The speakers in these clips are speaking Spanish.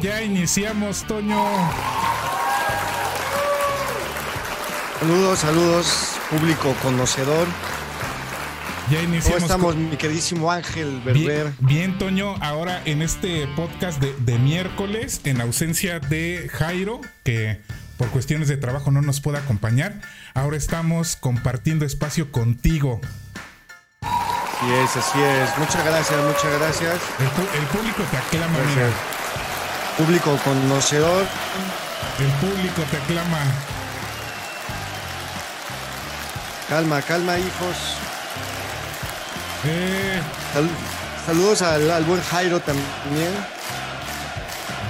Ya iniciamos, Toño. Saludos, saludos, público conocedor. Ya iniciamos. ¿Cómo estamos, con- mi queridísimo Ángel Berber? Bien, bien, Toño. Ahora en este podcast de, de miércoles, en ausencia de Jairo, que por cuestiones de trabajo no nos puede acompañar, ahora estamos compartiendo espacio contigo. Así es, así es. Muchas gracias, muchas gracias. El público te aclama, Gracias. mira. Público conocedor. El público te aclama. Calma, calma, hijos. Eh, Sal- saludos al, al buen Jairo también.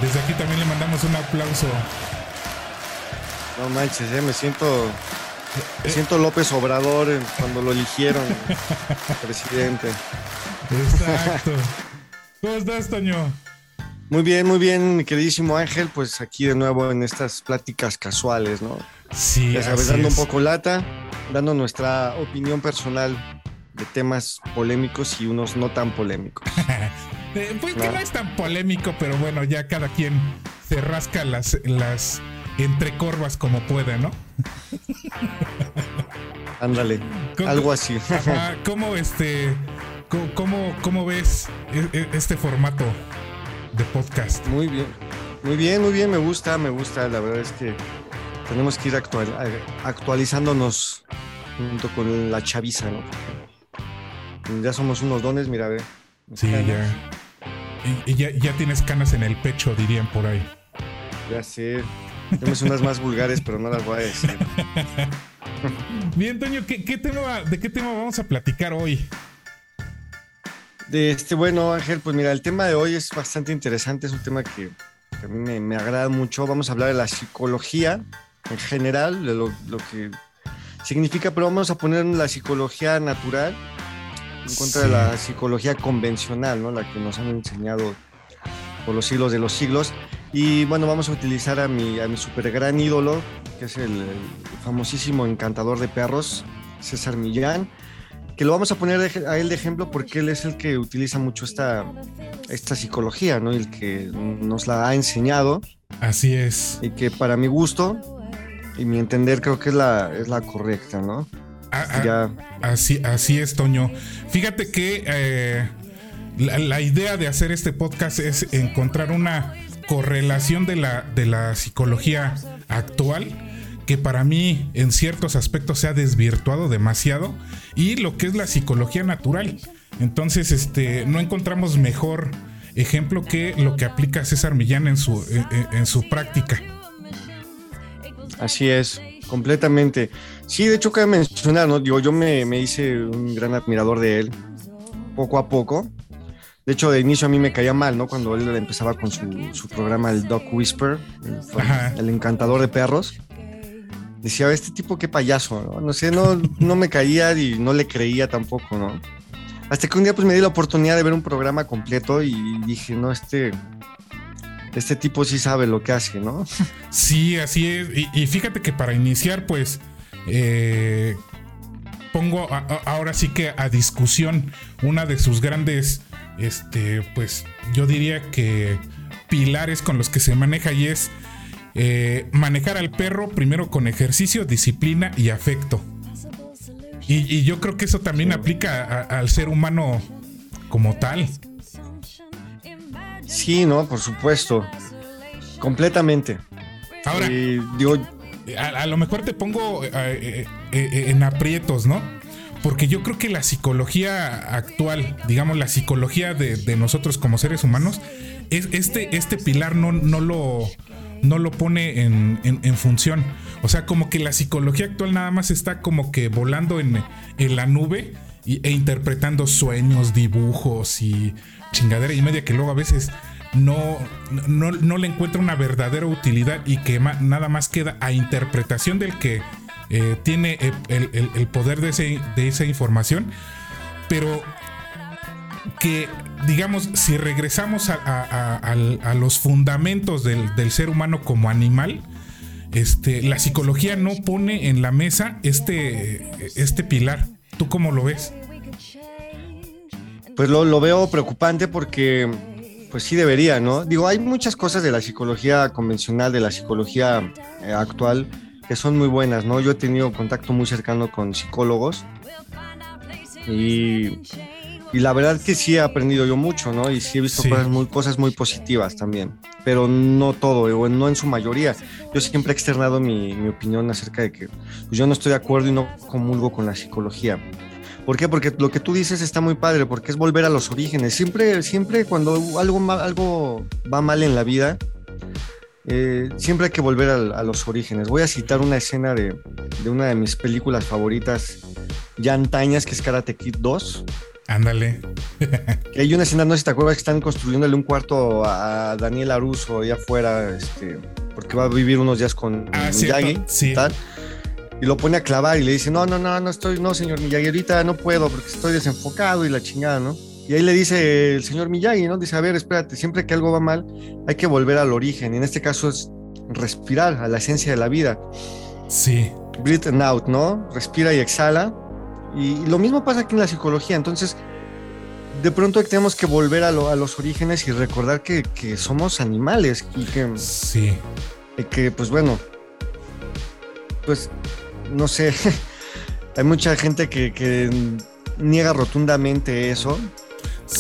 desde aquí también le mandamos un aplauso. No manches, eh, me siento. Me siento López Obrador eh, cuando lo eligieron presidente. Exacto. ¿Cómo estás, Toño? Muy bien, muy bien, mi queridísimo Ángel. Pues aquí de nuevo en estas pláticas casuales, ¿no? Sí, Ya sabes, así dando es. un poco lata, dando nuestra opinión personal de temas polémicos y unos no tan polémicos. Eh, pues que No. no es tan polémico, pero bueno, ya cada quien se rasca las, las entrecorvas como puede, ¿no? Ándale, ¿Cómo- algo así. ¿Cómo este, cómo, cómo ves e- e- este formato de podcast? Muy bien, muy bien, muy bien, me gusta, me gusta. La verdad es que tenemos que ir actual- a- actualizándonos junto con la chaviza, ¿no? Ya somos unos dones, mira, ve. Sí, Canas, ya. Y, y ya, ya tienes canas en el pecho, dirían por ahí. Ya sé. Tenemos unas más vulgares, pero no las voy a decir. Bien, Toño, ¿qué, qué tema, ¿de qué tema vamos a platicar hoy? De este, bueno, Ángel, pues mira, el tema de hoy es bastante interesante, es un tema que, que a mí me, me agrada mucho. Vamos a hablar de la psicología en general, de lo, lo que significa, pero vamos a poner la psicología natural en contra Sí. de la psicología convencional, ¿no? La que nos han enseñado por los siglos de los siglos. Y bueno, vamos a utilizar a mi, a mi super gran ídolo, que es el, el famosísimo encantador de perros, César Millán que lo vamos a poner a él de ejemplo porque él es el que utiliza mucho esta, esta psicología, ¿no? Y el que nos la ha enseñado Así es. y que para mi gusto y mi entender creo que es la, es la correcta, ¿no? Ah, ah, Ya, Así, así es, Toño. Fíjate que eh, la, la idea de hacer este podcast es encontrar una correlación de la, de la psicología actual que para mí en ciertos aspectos se ha desvirtuado demasiado y lo que es la psicología natural. Entonces, este, no encontramos mejor ejemplo que lo que aplica César Millán en su, en- su práctica. así es, completamente. Sí, de hecho cabe mencionar, ¿no? Digo, yo me, me hice un gran admirador de él poco a poco. De hecho, de inicio a mí me caía mal, ¿no? Cuando él empezaba con su, su programa, el Dog Whisper, el encantador de perros. Decía, este tipo qué payaso, ¿no? No sé, no, no me caía y no le creía tampoco, ¿no? Hasta que un día pues me di la oportunidad de ver un programa completo y dije, no, este, este tipo sí sabe lo que hace, ¿no? Sí, así es. Y, fíjate que para iniciar, pues, eh, pongo ahora sí que a discusión una de sus grandes, este, pues, yo diría que pilares con los que se maneja y es eh, manejar al perro primero con ejercicio, disciplina y afecto. Y, y yo creo que eso también aplica a- al ser humano como tal. Sí, ¿no? Por supuesto. Completamente. Ahora, digo, a, a lo mejor te pongo eh, eh, eh, en aprietos, ¿no? Porque yo creo que la psicología actual, digamos la psicología de, de nosotros como seres humanos, es, este, este pilar no, no, lo, no lo pone en, en- función. O sea, como que la psicología actual nada más está como que volando en, en la nube y- e interpretando sueños, dibujos y chingadera y media que luego a veces no, no, le encuentra una verdadera utilidad y que nada más queda a interpretación del que eh, tiene el, poder de, de esa información, pero que, digamos, si regresamos a, los fundamentos del, ser humano como animal, este, la psicología no pone en la mesa este, este pilar. ¿Tú cómo lo ves? Pues lo, veo preocupante porque, pues sí debería, ¿no? Digo, hay muchas cosas de la psicología convencional, de la psicología eh, actual, que son muy buenas, ¿no? Yo he tenido contacto muy cercano con psicólogos y y la verdad que sí he aprendido yo mucho, ¿no? Y sí he visto Cosas, muy, cosas muy positivas también, pero no todo, no en su mayoría. Yo siempre he externado mi, mi opinión acerca de que pues, yo no estoy de acuerdo y no comulgo con la psicología. ¿Por qué? Porque lo que tú dices está muy padre, porque es volver a los orígenes. Siempre, siempre cuando algo, algo va mal en la vida, eh, siempre hay que volver a, a, los orígenes. Voy a citar una escena de, de una de mis películas favoritas ya antañas, que es Karate Kid 2 Ándale. hay una escena, no sé si te acuerdas, que están construyéndole un cuarto a Daniel Aruso allá afuera, este, porque va a vivir unos días con ah, Miyagi. Sí. y lo pone a clavar y le dice, no, no, no, no estoy, no, señor Miyagi, ahorita no puedo porque estoy desenfocado y la chingada, ¿no? Y ahí le dice el señor Miyagi, ¿no? Dice, a ver, espérate, siempre que algo va mal, hay que volver al origen. Y en este caso es respirar a la esencia de la vida. Sí. Breathe and out, ¿no? Respira y exhala y, lo mismo pasa aquí en la psicología. Entonces, de pronto tenemos que volver a, los orígenes y recordar que, somos animales y que, sí. que, pues bueno, pues no sé, hay mucha gente que, niega rotundamente eso.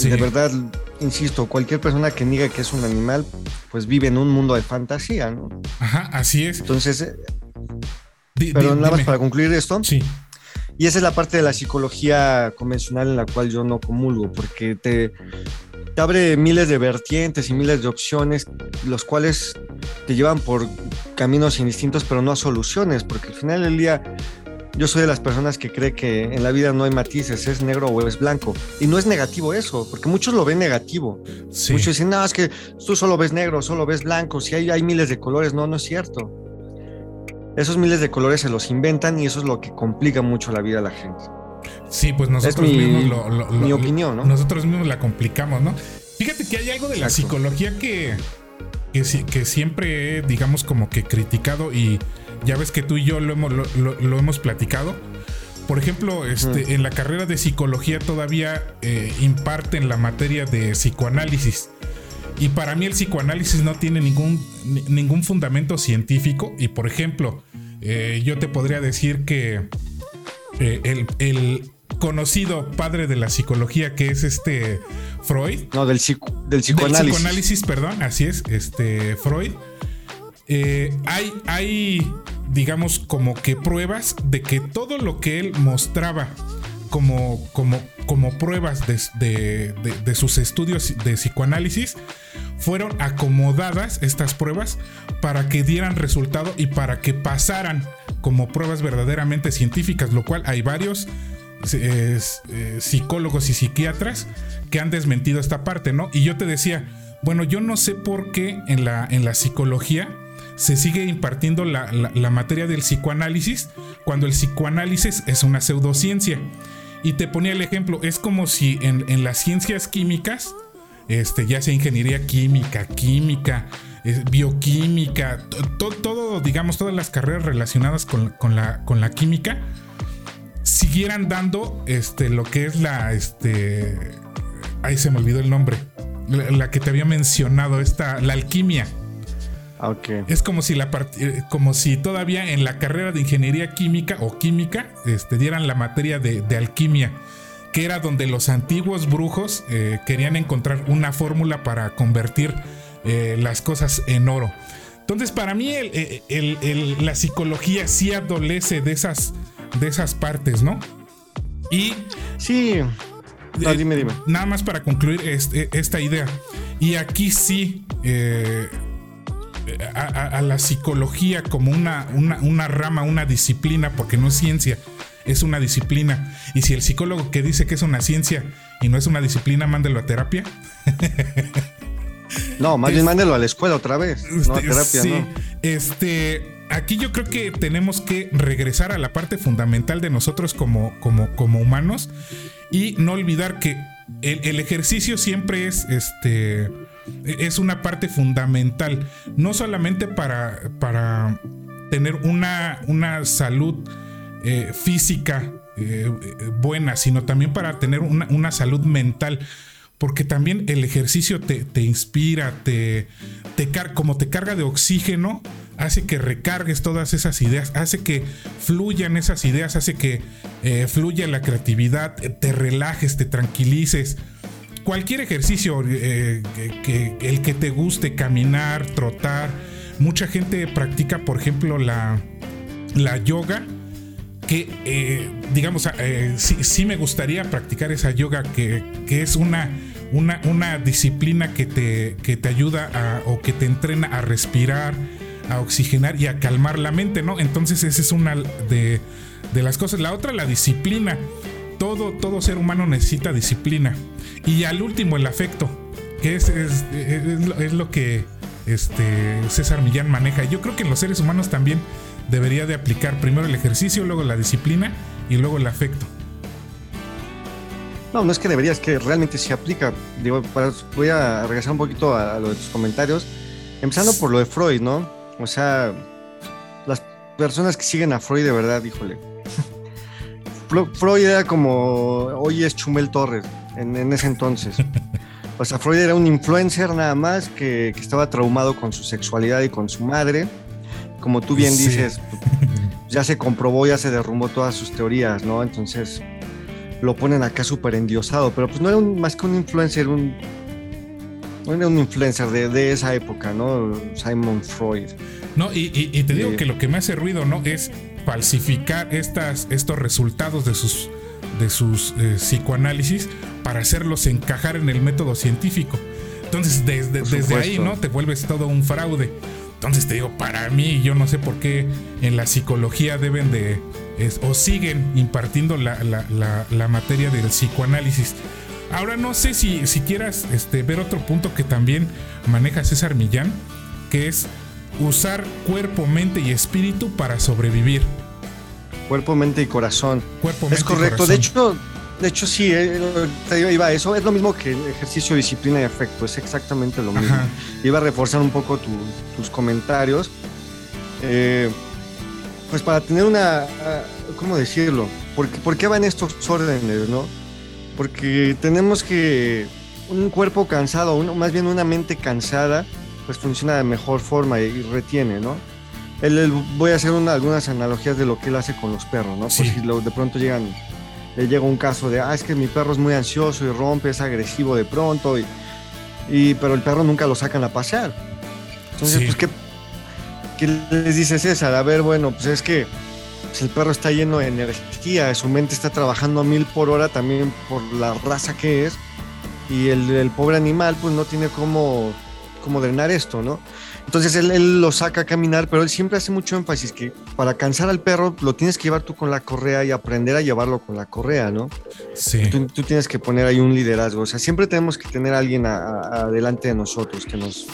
De verdad, insisto, cualquier persona que niega que es un animal, pues vive en un mundo de fantasía, ¿no? Ajá, así es. Entonces, eh, pero nada más para concluir esto. Sí. Y esa es la parte de la psicología convencional en la cual yo no comulgo, porque te, te abre miles de vertientes y miles de opciones, los cuales te llevan por caminos indistintos, pero no a soluciones, porque al final del día yo soy de las personas que cree que en la vida no hay matices, es negro o es blanco. Y no es negativo eso, porque muchos lo ven negativo. Muchos dicen, no, es que tú solo ves negro, solo ves blanco, si hay, hay miles de colores, no, no es cierto esos miles de colores se los inventan y eso es lo que complica mucho la vida a la gente. Sí, pues nosotros mismos lo, mi opinión, ¿no? Nosotros mismos la complicamos, ¿no? Fíjate que hay algo de la psicología que, que, que, siempre he, digamos, como que criticado y ya ves que tú y yo lo hemos, lo, hemos platicado. Por ejemplo, este, en la carrera de psicología todavía eh, imparten la materia de psicoanálisis. Y para mí el psicoanálisis no tiene ningún, ningún fundamento científico. Y por ejemplo, eh, yo te podría decir que eh, el, conocido padre de la psicología que es este Freud. No, del, del psicoanálisis. Del psicoanálisis, perdón, así es, este Freud. Eh, hay, hay, digamos, como que pruebas de que todo lo que él mostraba como, como, como pruebas de, sus estudios de psicoanálisis, fueron acomodadas estas pruebas para que dieran resultado y para que pasaran como pruebas verdaderamente científicas, lo cual hay varios eh, psicólogos y psiquiatras que han desmentido esta parte, ¿no? Y yo te decía, bueno, yo no sé por qué en la, en la psicología se sigue impartiendo la, materia del psicoanálisis cuando el psicoanálisis es una pseudociencia. Y te ponía el ejemplo, es como si en, las ciencias químicas, este, ya sea ingeniería química, química, bioquímica, todo, digamos, todas las carreras relacionadas con, la, con la química, siguieran dando este, lo que es la, este, ahí se me olvidó el nombre, la, que te había mencionado, esta, la alquimia. Es como si, la eh, como si todavía en la carrera de ingeniería química o química este, dieran la materia de, alquimia, que era donde los antiguos brujos eh, querían encontrar una fórmula para convertir eh, las cosas en oro. Entonces, para mí, la psicología sí adolece de esas, de esas partes, ¿no? Y. Sí. dime, dime. Nada más para concluir esta idea. Y aquí sí a, la psicología como una, una, rama, una disciplina, porque no es ciencia, es una disciplina. Y si el psicólogo que dice que es una ciencia y no es una disciplina, mándelo a terapia. No, más bien mándelo a la escuela otra vez. No, a Este, terapia, sí, no. Este, aquí yo creo que tenemos que regresar a la parte fundamental de nosotros como, como, como humanos y no olvidar que el, el ejercicio siempre es este es una parte fundamental, no solamente para, para tener una, una salud eh, física eh, buena, sino también para tener una, una salud mental. Porque también el ejercicio te, te inspira, te, te car como te carga de oxígeno, hace que recargues todas esas ideas, hace que fluyan esas ideas, hace que eh, fluya la creatividad, te relajes, te tranquilices. Cualquier ejercicio, eh, que, el que te guste, caminar, trotar. Mucha gente practica, por ejemplo, la, la yoga que eh, digamos eh, sí, sí me gustaría practicar esa yoga que, que es una, una, una disciplina que te, que te ayuda a, o que te entrena a respirar a oxigenar y a calmar la mente no entonces esa es una de, de las cosas la otra la disciplina todo, todo ser humano necesita disciplina y al último el afecto que es, es, es lo- que este, César Millán maneja yo creo que los seres humanos también debería de aplicar primero el ejercicio, luego la disciplina y luego el afecto. No, no es que debería, es que realmente se aplica. Digo, voy a regresar un poquito a, a lo de tus comentarios. Empezando por lo de Freud, ¿no? O sea, las personas que siguen a Freud de verdad, híjole. Freud era como hoy es Chumel Torres en, en ese entonces. O sea, Freud era un influencer nada más que, que estaba traumado con su sexualidad y con su madre. Como tú bien Sí. dices, ya se comprobó, ya se derrumbó todas sus teorías, ¿no? Entonces lo ponen acá súper endiosado, pero pues no era un- más que un influencer, un, no era un influencer de, de esa época, ¿no? Simon Freud. No, y, y- y te digo que lo que me hace ruido, ¿no? Es falsificar estas, estos resultados de sus, de sus eh, psicoanálisis para hacerlos encajar en el método científico. Entonces, desde, ahí. ¿no? Te vuelves todo un fraude. Entonces te digo, para mí, yo no sé por qué en la psicología deben de, es- o siguen impartiendo la, la- la- la materia del psicoanálisis. Ahora no sé si, si quieras este, ver otro punto que también maneja César Millán, que es usar cuerpo, mente y espíritu para sobrevivir. Cuerpo, mente y corazón. Cuerpo, mente Es y correcto. De hecho, de hecho sí, eh, te iba a eso. Es lo mismo que el ejercicio, disciplina y efecto. Es exactamente lo mismo. Ajá. Iba a reforzar un poco tu- tus comentarios. Eh, pues para tener una, ah, ¿cómo decirlo? ¿Por qué, por qué van estos órdenes, no? Porque tenemos que un cuerpo cansado, un- más bien una mente cansada, pues funciona de mejor forma y, retiene, ¿no? Él- él- voy a hacer una- algunas analogías de lo que él hace con los perros, ¿no? Por Sí. si lo- de pronto llegan, le llega un caso de, ah, es que mi perro es muy ansioso y rompe, es agresivo de pronto, y, y- pero el perro nunca lo sacan a pasear. Entonces, Sí. pues, ¿qué, ¿qué les dice César? A ver, bueno, pues es que pues, el perro está lleno de energía, su mente está trabajando a mil por hora también por la raza que es, y el, el pobre animal pues no tiene cómo, cómo drenar esto, ¿no? Entonces él, él lo saca a caminar, pero él siempre hace mucho énfasis que para cansar al perro lo tienes que llevar tú con la correa y aprender a llevarlo con la correa, ¿no? Sí. Tú, tú tienes que poner ahí un liderazgo, o sea, siempre tenemos que tener a alguien a- a- adelante de nosotros que nos,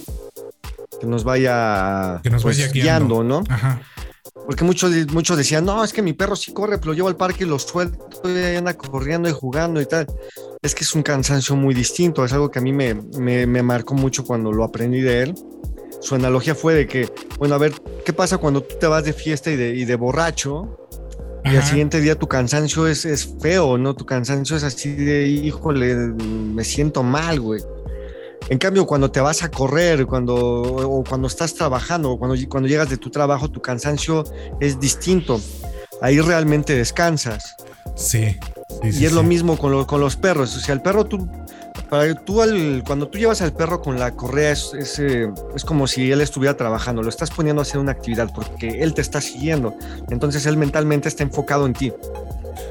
que nos vaya, Que nos pues, vaya guiando. ¿no? Ajá. Porque muchos, muchos decían, no, es que mi perro sí corre, pero lo llevo al parque y lo suelto y anda corriendo y jugando y tal. Es que es un cansancio muy distinto, es algo que a mí me, me, me marcó mucho cuando lo aprendí de él. Su analogía fue de que, bueno, a ver, ¿qué pasa cuando tú te vas de fiesta y de, y de borracho? Y al siguiente día tu cansancio es, es feo, ¿no? Tu cansancio es así de, híjole, me siento mal, güey. En cambio, cuando te vas a correr, cuando, o cuando estás trabajando, o cuando, cuando llegas de tu trabajo, tu cansancio es distinto. Ahí realmente descansas. Sí. Sí, y sí, es lo mismo con, lo- con los perros. O sea, el perro, tú, para tú al- cuando tú llevas al perro con la correa, es, es, eh, es como si él estuviera trabajando. Lo estás poniendo a hacer una actividad porque él te está siguiendo. Entonces él mentalmente está enfocado en ti.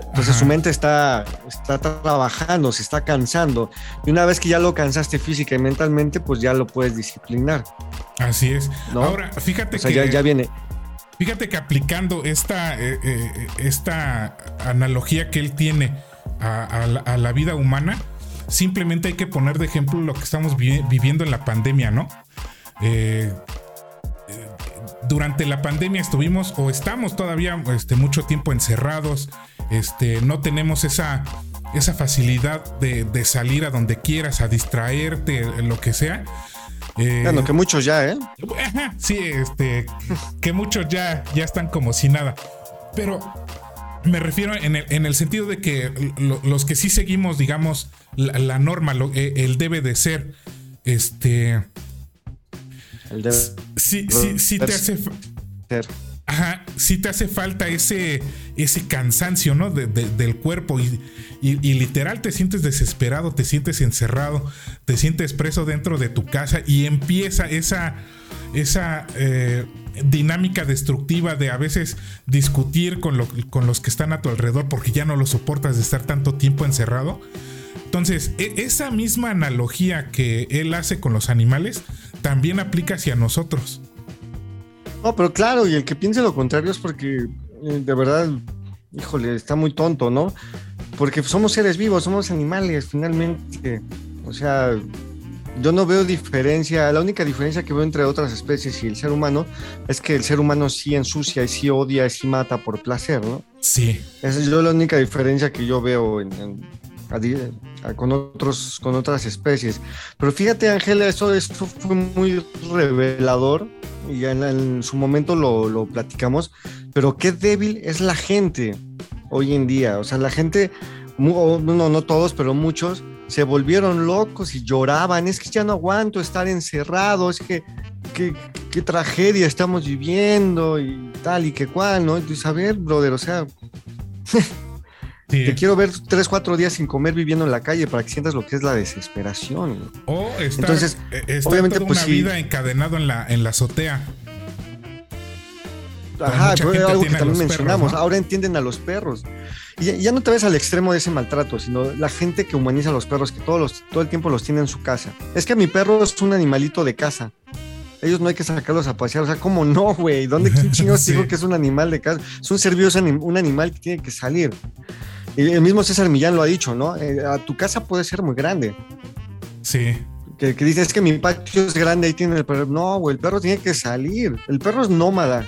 Entonces Ajá. su mente está, está trabajando, se está cansando. Y una vez que ya lo cansaste física y mentalmente, pues ya lo puedes disciplinar. Así es. ¿no? Ahora, fíjate O sea, que. ya, ya viene. Fíjate que aplicando esta, eh, eh, esta analogía que él tiene a, la, vida humana, simplemente hay que poner de ejemplo lo que estamos viviendo en la pandemia, ¿no? Eh, durante la pandemia estuvimos o estamos todavía este, mucho tiempo encerrados, este, no tenemos esa, esa facilidad de, salir a donde quieras, a distraerte, lo que sea. Eh, bueno, que muchos ya, ¿eh? Sí, este, que muchos ya, ya están como si nada. Pero me refiero en el, sentido de que los que sí seguimos, digamos, la, norma, eh, el debe de ser, este Sí, sí, sí te hace. Ajá, sí te hace falta ese, ese cansancio, ¿no? del cuerpo y, literal te sientes desesperado, te sientes encerrado, te sientes preso dentro de tu casa y empieza esa, esa eh, dinámica destructiva de a veces discutir con, con los que están a tu alrededor porque ya no lo soportas de estar tanto tiempo encerrado. Entonces, e, esa misma analogía que él hace con los animales también aplica hacia nosotros. No, pero claro, y el que piense lo contrario es porque eh, de verdad, híjole, está muy tonto, ¿no? Porque somos seres vivos, somos animales, finalmente. O sea, yo no veo diferencia, la única diferencia que veo entre otras especies y el ser humano es que el ser humano sí ensucia y sí odia y sí mata por placer, ¿no? Sí. Esa es la única diferencia que yo veo en, con, otros, con otras especies. Pero fíjate, Ángela, eso, esto fue muy revelador y ya en, su momento lo, lo, platicamos, pero qué débil es la gente hoy en día. O sea, la gente, no, no todos, pero muchos, se volvieron locos y lloraban. Es que ya no aguanto estar encerrado, es que qué tragedia estamos viviendo y tal y que cual, ¿no? Entonces, a ver, brother, o sea, Te quiero ver tres, cuatro días sin comer viviendo en la calle para que sientas lo que es la desesperación. O Entonces, eh, obviamente, toda pues, una vida encadenado en la, en la azotea. Ajá, fue algo que también mencionamos. Ahora entienden a los perros. Y ya, no te ves al extremo de ese maltrato, sino la gente que humaniza a los perros, que todos los, todo el tiempo los tiene en su casa. Es que mi perro es un animalito de casa. Ellos no hay que sacarlos a pasear. O sea, ¿cómo no, güey? ¿Dónde quién chingados dijo que es un animal de casa? Es un ser vivo, un animal que tiene que salir. Y el mismo César Millán lo ha dicho, ¿no? Eh, a tu casa puede ser muy grande. Sí. Que, dice, es que mi patio es grande, ahí tiene el perro. No, güey, el perro tiene que salir. El perro es nómada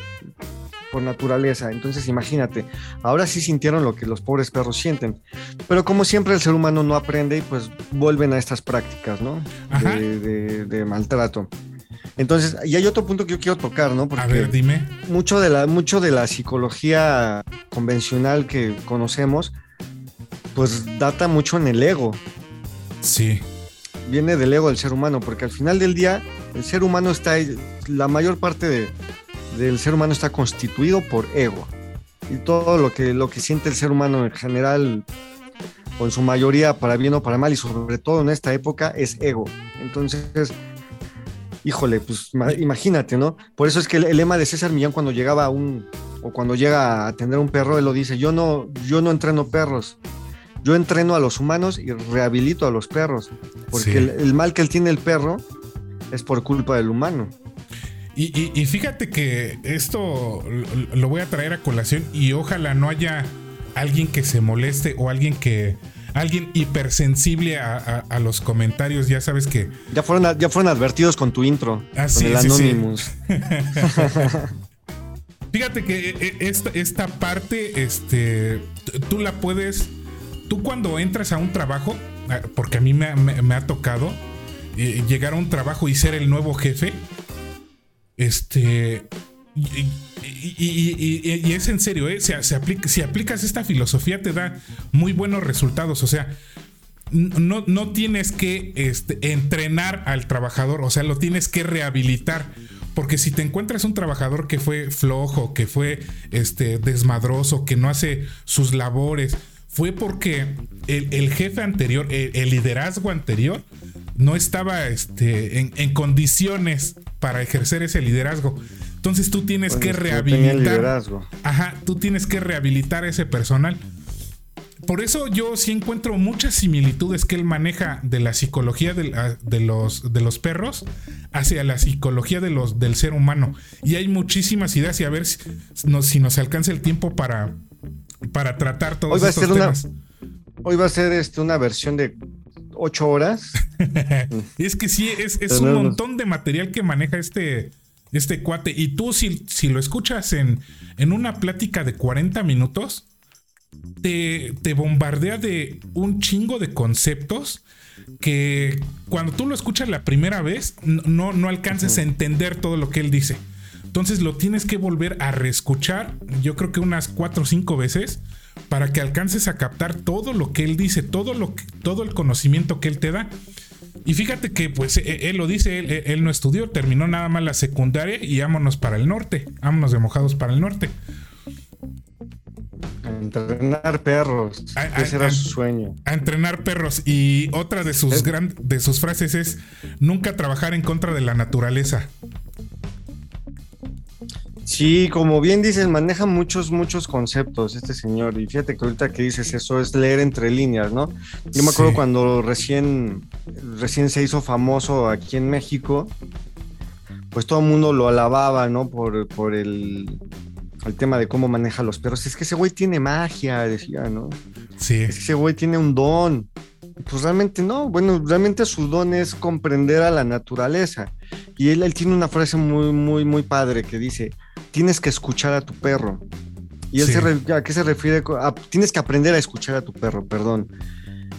por naturaleza. Entonces, imagínate, ahora sí sintieron lo que los pobres perros sienten. Pero como siempre, el ser humano no aprende y pues vuelven a estas prácticas, ¿no? De, de, maltrato. Entonces, y hay otro punto que yo quiero tocar, ¿no? Porque a ver, dime. Mucho de, la, mucho de la psicología convencional que conocemos pues data mucho en el ego. Sí. Viene del ego del ser humano, porque al final del día el ser humano está, la mayor parte del ser humano está constituido por ego. Y todo lo que, lo que siente el ser humano en general, o en su mayoría, para bien o para mal, y sobre todo en esta época, es ego. Entonces, híjole, pues imagínate, ¿no? Por eso es que el, lema de César Millán cuando llegaba a un, o cuando llega a atender un perro, él lo dice, yo no, yo no entreno perros, yo entreno a los humanos y rehabilito a los perros, porque el, mal que él tiene el perro es por culpa del humano. Y, fíjate que esto lo voy a traer a colación y ojalá no haya alguien que se moleste o alguien que alguien hipersensible a, los comentarios, ya sabes que. Ya fueron, ya fueron advertidos con tu intro. Ah, con el Anonymous. Fíjate que eh, eh, esta, esta parte, este, tú la puedes tú cuando entras a un trabajo, ah, porque a mí me, ha tocado eh, llegar a un trabajo y ser el nuevo jefe, este... Y, es en serio, ¿eh? se, aplica, si aplicas esta filosofía te da muy buenos resultados. O sea, no, no tienes que este, entrenar al trabajador, o sea, lo tienes que rehabilitar. Porque si te encuentras un trabajador que fue flojo, que fue este, desmadroso, que no hace sus labores, fue porque el, jefe anterior, el, liderazgo anterior, no estaba este, en, condiciones para ejercer ese liderazgo. Entonces tú tienes que rehabilitar. Ajá, tú tienes que rehabilitar a ese personal. Por eso yo sí encuentro muchas similitudes que él maneja de la psicología de, los, de los perros hacia la psicología de los, del ser humano. Y hay muchísimas ideas y a ver si si nos alcanza el tiempo para, para tratar todos hoy va estos a ser temas. Una, hoy va a ser este, una versión de ocho horas. es que sí, es, un montón de material que maneja este, este cuate. Y tú, si, si lo escuchas en, en una plática de 40 minutos, te, te bombardea de un chingo de conceptos que cuando tú lo escuchas la primera vez, no, no alcances a entender todo lo que él dice. Entonces lo tienes que volver a reescuchar, yo creo que unas cuatro o cinco veces, para que alcances a captar todo lo que él dice, todo, lo todo el conocimiento que él te da. Y fíjate que, pues, e, él, lo dice, él, él, no estudió, terminó nada más la secundaria y vámonos para el norte, vámonos de mojados para el norte. A entrenar perros. Ese era su sueño. A entrenar perros. Y otra de sus, de sus frases es: nunca trabajar en contra de la naturaleza. Sí, como bien dices, maneja muchos, muchos conceptos este señor. Y fíjate que ahorita que dices eso es leer entre líneas, ¿no? Yo me acuerdo cuando recién, recién se hizo famoso aquí en México, pues todo el mundo lo alababa, ¿no? Por, por el, el tema de cómo maneja los perros. Es que ese güey tiene magia, decía, ¿no? Sí. ese güey tiene un don. Pues realmente no, bueno, realmente su don es comprender a la naturaleza. Y él, él tiene una frase muy, muy, muy padre que dice, tienes que escuchar a tu perro. ¿Y él se a qué se refiere? tienes que aprender a escuchar a tu perro, perdón.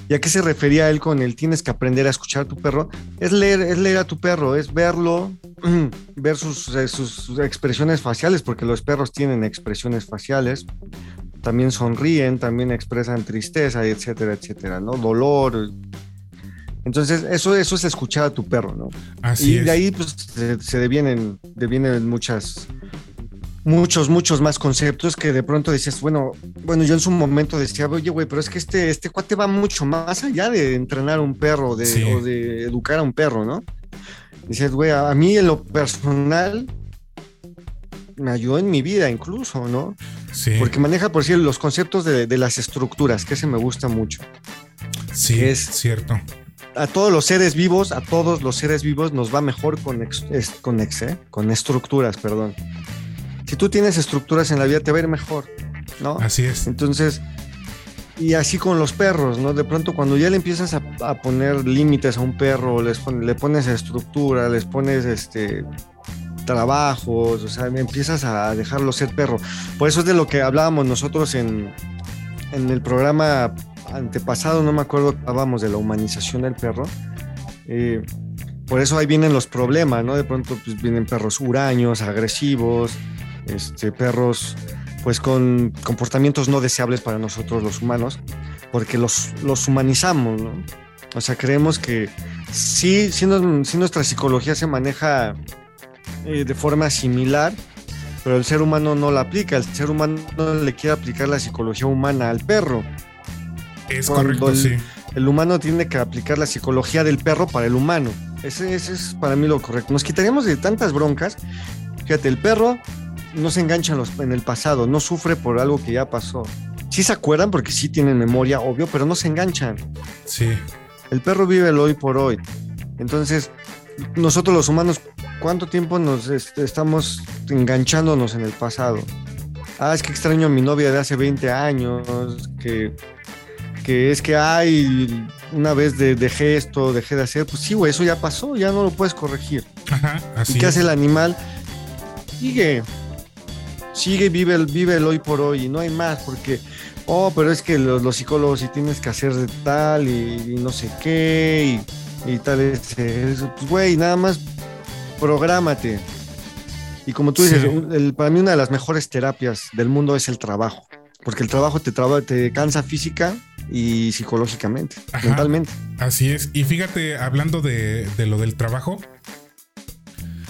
¿Y a qué se refería él con el tienes que aprender a escuchar a tu perro? Es leer, es leer a tu perro, es verlo, ver sus, eh, sus expresiones faciales, porque los perros tienen expresiones faciales, también sonríen, también expresan tristeza, etcétera, etcétera, ¿no? Dolor. Entonces, eso, eso es escuchar a tu perro, ¿no? y de ahí pues, se, se devienen, devienen muchas, muchos, muchos más conceptos que de pronto dices, bueno, bueno, yo en su momento decía, oye, güey, pero es que este, este cuate va mucho más allá de entrenar a un perro de, o de educar a un perro, ¿no? Dices, güey, a, mí en lo personal me ayudó en mi vida incluso, ¿no? Sí. Porque maneja, por decir, los conceptos de, las estructuras, que ese me gusta mucho. Sí, es cierto. A todos los seres vivos, a todos los seres vivos nos va mejor con, con, ex, ¿eh? con estructuras, perdón si tú tienes estructuras en la vida, te va a ir mejor, ¿no? Así es. Entonces, y así con los perros, ¿no? De pronto cuando ya le empiezas a, poner límites a un perro, les le pones estructura, les pones este trabajos, o sea, empiezas a dejarlo ser perro. Por eso es de lo que hablábamos nosotros en, en el programa antepasado, no me acuerdo, hablábamos de la humanización del perro. Eh, por eso ahí vienen los problemas, ¿no? De pronto pues, vienen perros huraños, agresivos, este, perros pues con comportamientos no deseables para nosotros los humanos, porque los, los humanizamos, ¿no? O sea, creemos que sí, sí, nuestra psicología se maneja eh, de forma similar, pero el ser humano no la aplica, el ser humano no le quiere aplicar la psicología humana al perro. Es correcto, el, sí. El humano tiene que aplicar la psicología del perro para el humano. Ese, ese es para mí lo correcto. Nos quitaríamos de tantas broncas. Fíjate, el perro no se enganchan en el pasado, no sufre por algo que ya pasó. Sí se acuerdan porque sí tienen memoria, obvio, pero no se enganchan. Sí. El perro vive el hoy por hoy. Entonces, nosotros los humanos, ¿cuánto tiempo nos estamos enganchándonos en el pasado? Ah, es que extraño a mi novia de hace 20 años, que, que es que, ay, una vez dejé esto, dejé de hacer. Pues sí, güey, eso ya pasó, ya no lo puedes corregir. Ajá, así ¿Y qué hace el animal? Sigue, sigue, vive el, vive el hoy por hoy y no hay más, porque, oh, pero es que los, psicólogos sí tienes que hacer de tal y, no sé qué y, tal, es, pues güey, nada más prográmate. Y como tú dices, para mí una de las mejores terapias del mundo es el trabajo, porque el trabajo te, te cansa física y psicológicamente, mentalmente. Así es. Y fíjate, hablando de, de lo del trabajo,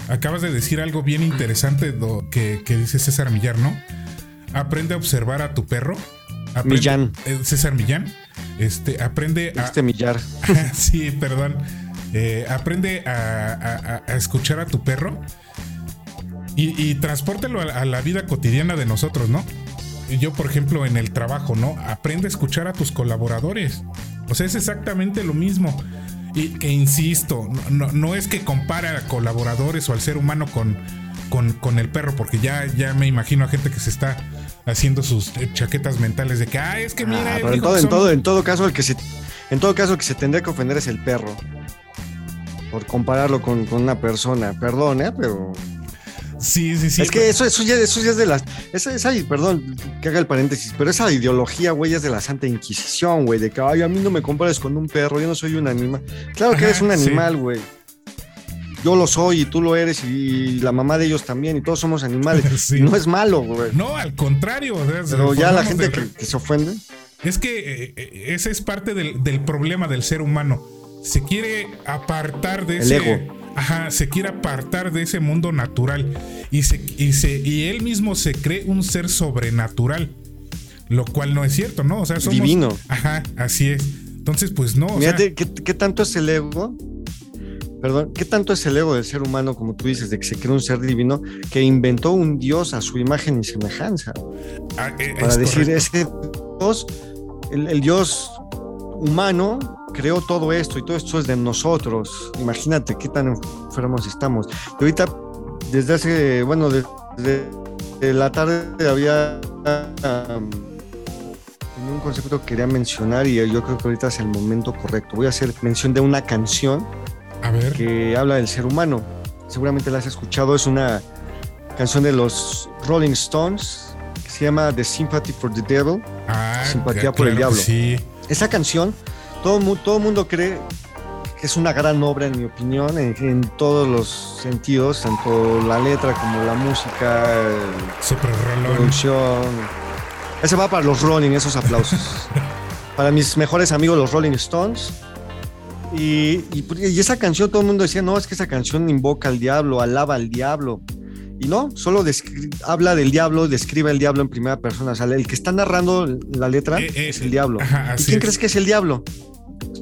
acabas de decir algo bien interesante que, dice César Millán, ¿no? Aprende a observar a tu perro. Millán. Eh, César Millán. Este, aprende a. Este Millar. sí, perdón. Eh, aprende a, escuchar a tu perro y, y transpórtelo a, la vida cotidiana de nosotros, ¿no? Yo, por ejemplo, en el trabajo, ¿no? Aprende a escuchar a tus colaboradores. O sea, es exactamente lo mismo. Y que insisto, no, es que compare a colaboradores o al ser humano con, con, el perro, porque ya, ya me imagino a gente que se está haciendo sus chaquetas mentales de que, ah, es que mira, en, todo, en, todo, en todo caso, el que se En todo caso, que se tendría que ofender es el perro. Por compararlo con, con una persona. Perdón, ¿eh? Pero Sí, sí, sí. Es que eso, eso, ya, eso ya es de las. Esa, esa, perdón que haga el paréntesis, pero esa ideología, güey, es de la Santa Inquisición, güey, de que, ay, a mí no me compares con un perro, yo no soy un animal. Claro que eres un animal, güey. Yo lo soy y tú lo eres y la mamá de ellos también y todos somos animales. Sí. No es malo, güey. No, al contrario. Pero ya la gente que, que, se ofende. Es que eh, ese es parte del, del, problema del ser humano. Se quiere apartar de el ese... ego Ajá, se quiere apartar de ese mundo natural y, se, y, se, y él mismo se cree un ser sobrenatural, lo cual no es cierto, ¿no? O sea, somos, divino. Ajá, así es. Entonces, pues no. Fíjate, ¿qué, ¿qué, tanto es el ego? Perdón, ¿qué tanto es el ego del ser humano, como tú dices, de que se cree un ser divino, que inventó un dios a su imagen y semejanza? Ah, es Para decir, correcto. ese dios, el, el dios humano creó todo esto y todo esto es de nosotros. Imagínate qué tan enfermos estamos. Y ahorita, desde hace, bueno, desde, la tarde había um, un concepto que quería mencionar y yo creo que ahorita es el momento correcto. Voy a hacer mención de una canción a ver. que habla del ser humano. Seguramente la has escuchado, es una canción de los Rolling Stones que se llama The Sympathy for the Devil. Ah, Simpatía claro por el diablo. Sí. Esa canción, todo, todo mundo cree que es una gran obra, en mi opinión, en, en, todos los sentidos, tanto la letra como la música, Super la producción. Ese va para los Rolling, esos aplausos. para mis mejores amigos, los Rolling Stones. Y, y, y, esa canción, todo el mundo decía, no, es que esa canción invoca al diablo, alaba al diablo. Y no, solo habla del diablo, describe el diablo en primera persona. O sea, el que está narrando la letra eh, eh, es el diablo. Ajá, ¿Y quién es. crees que es el diablo?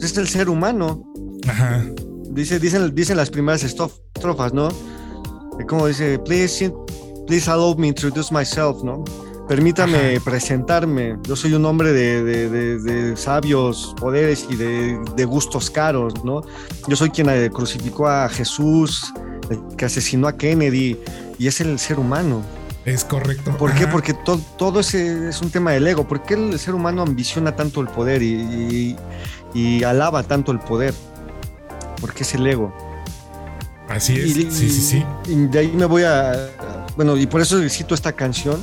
Es el ser humano. Ajá. Dice, dicen, dicen las primeras estrofas, ¿no? Como dice, please, please allow me introduce myself, ¿no? Permítame Ajá. presentarme. Yo soy un hombre de, de, de, de sabios poderes y de, gustos caros, ¿no? Yo soy quien eh, crucificó a Jesús, el que asesinó a Kennedy, y es el ser humano. Es correcto. ¿Por Ajá. qué? Porque to, todo ese es un tema del ego. ¿Por qué el ser humano ambiciona tanto el poder y, y, y alaba tanto el poder? Porque es el ego. Así es. Y, sí, sí, sí. Y de ahí me voy a. Bueno, y por eso cito esta canción,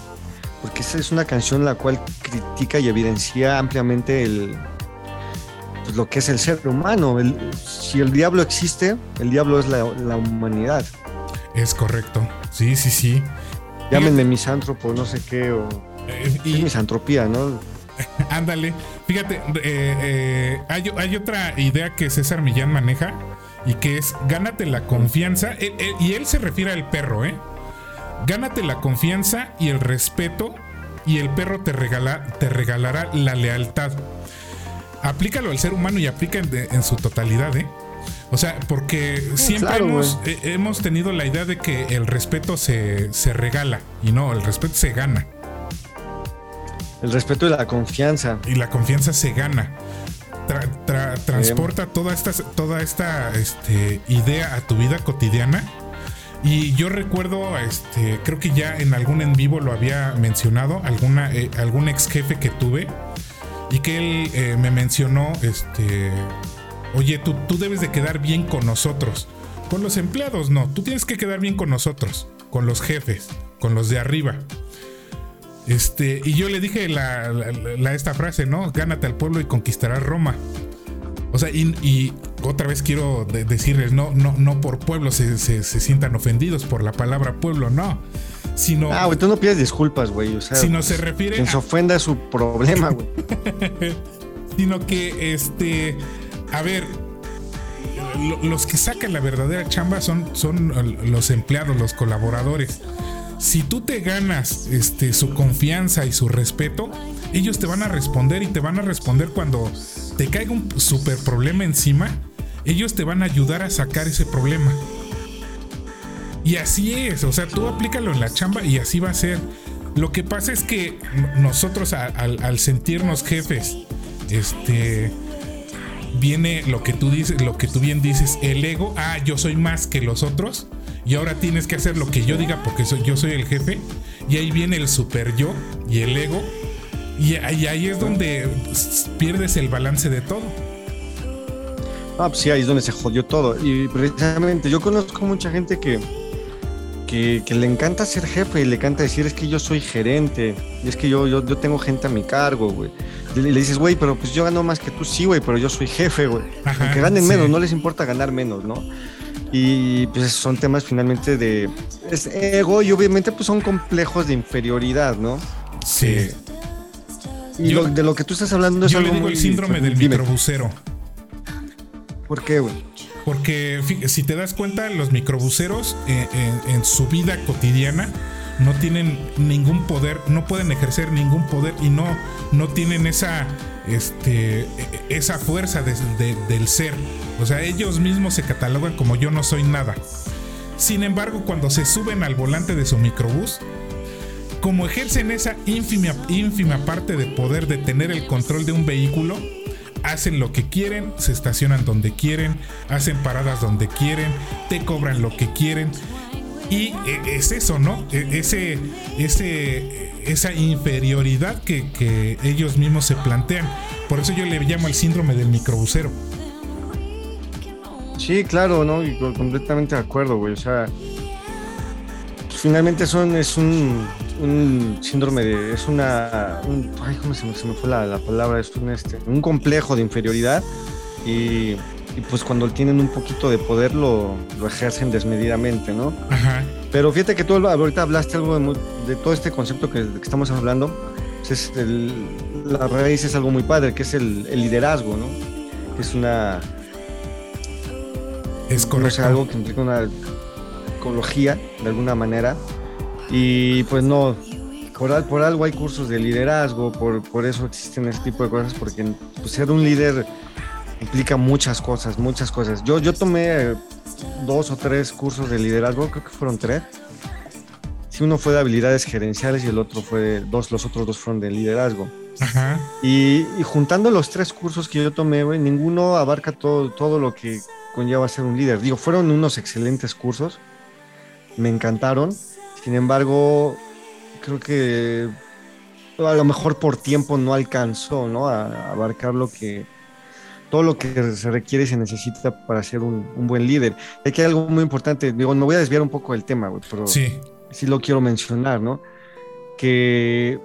porque esa es una canción la cual critica y evidencia ampliamente el, pues, lo que es el ser humano. El, si el diablo existe, el diablo es la, la humanidad. Es correcto. Sí, sí, sí. Llámenme misántropo, no sé qué, o. Eh, y, es misantropía, ¿no? Ándale. Fíjate, eh, eh, hay, hay, otra idea que César Millán maneja y que es gánate la confianza. Él, él, y él se refiere al perro, ¿eh? Gánate la confianza y el respeto y el perro te, regala, te regalará la lealtad. Aplícalo al ser humano y aplica en, en su totalidad, ¿eh? O sea, porque siempre claro, hemos, eh, hemos, tenido la idea de que el respeto se, se, regala y no, el respeto se gana. El respeto y la confianza. Y la confianza se gana. Tra, tra, transporta toda esta, toda esta este, idea a tu vida cotidiana. Y yo recuerdo, este, creo que ya en algún en vivo lo había mencionado, alguna, eh, algún ex jefe que tuve, y que él eh, me mencionó, este, oye, tú, tú debes de quedar bien con nosotros. Con los empleados no, tú tienes que quedar bien con nosotros, con los jefes, con los de arriba. Este, y yo le dije la, la, la, esta frase, ¿no? Gánate al pueblo y conquistarás Roma. O sea, y, y otra vez quiero de, decirles, no, no, no por pueblo se, se, se, sientan ofendidos por la palabra pueblo, no. Sino, ah, güey, tú no pides disculpas, güey. O sea, sino se refiere. Quien a... se ofenda es su problema, güey. sino que, este, a ver, los que sacan la verdadera chamba son, son los empleados, los colaboradores. Si tú te ganas este, su confianza y su respeto, ellos te van a responder y te van a responder cuando te caiga un super problema encima, ellos te van a ayudar a sacar ese problema. Y así es, o sea, tú aplícalo en la chamba y así va a ser. Lo que pasa es que nosotros al, al sentirnos jefes, este, viene lo que tú dices, lo que tú bien dices, el ego, ah, yo soy más que los otros y ahora tienes que hacer lo que yo diga porque soy, yo soy el jefe y ahí viene el super yo y el ego y, y ahí es donde pierdes el balance de todo. Ah, pues sí, ahí es donde se jodió todo. Y precisamente yo conozco mucha gente que, que, le encanta ser jefe y le encanta decir es que yo soy gerente y es que yo, yo, yo tengo gente a mi cargo, güey. Y le, dices, güey, pero pues yo gano más que tú, sí, güey, pero yo soy jefe, güey. Aunque ganen menos, no les importa ganar menos, ¿no? Y pues son temas finalmente de es ego y obviamente pues son complejos de inferioridad, ¿no? Sí. Eh, y de lo que tú estás hablando es yo le digo el síndrome del microbusero. ¿Por qué, güey? Porque si te das cuenta, los microbuseros eh, en, su vida cotidiana no tienen ningún poder, no pueden ejercer ningún poder y no, no tienen esa, este, esa fuerza del ser. O sea, ellos mismos se catalogan como yo no soy nada. Sin embargo, cuando se suben al volante de su microbús, como ejercen esa ínfima, ínfima parte de poder de tener el control de un vehículo, hacen lo que quieren, se estacionan donde quieren, hacen paradas donde quieren, te cobran lo que quieren. Y e, es eso, ¿no? E, ese, ese, esa inferioridad que, ellos mismos se plantean. Por eso yo le llamo el síndrome del microbusero. Sí, claro, ¿no? Y completamente de acuerdo, güey. O sea, finalmente son, es un, síndrome de, es una, ay, ¿cómo se me, fue la, palabra? Es un, este, un complejo de inferioridad y, pues cuando tienen un poquito de poder lo, lo ejercen desmedidamente, ¿no? Ajá. Pero fíjate que tú ahorita hablaste algo de, todo este concepto que, estamos hablando, pues es la raíz es algo muy padre, que es el, liderazgo, ¿no? Que es una... Es correcto. algo que implica una ecología, de alguna manera, y pues no, por, por algo hay cursos de liderazgo, por, por eso existen ese tipo de cosas, porque pues, ser un líder implica muchas cosas, muchas cosas. Yo, yo tomé dos o tres cursos de liderazgo, creo que fueron tres. Si uno fue de habilidades gerenciales y el otro fue dos, los otros dos fueron de liderazgo. Ajá. Y, y, juntando los tres cursos que yo tomé, ninguno abarca todo, todo lo que conlleva ser un líder. Digo, fueron unos excelentes cursos, me encantaron sin embargo, creo que a lo mejor por tiempo no alcanzó ¿no? a, abarcar lo que todo lo que se requiere y se necesita para ser un, buen líder. Aquí hay algo muy importante, digo, me voy a desviar un poco del tema, pero sí. sí lo quiero mencionar, ¿no? Que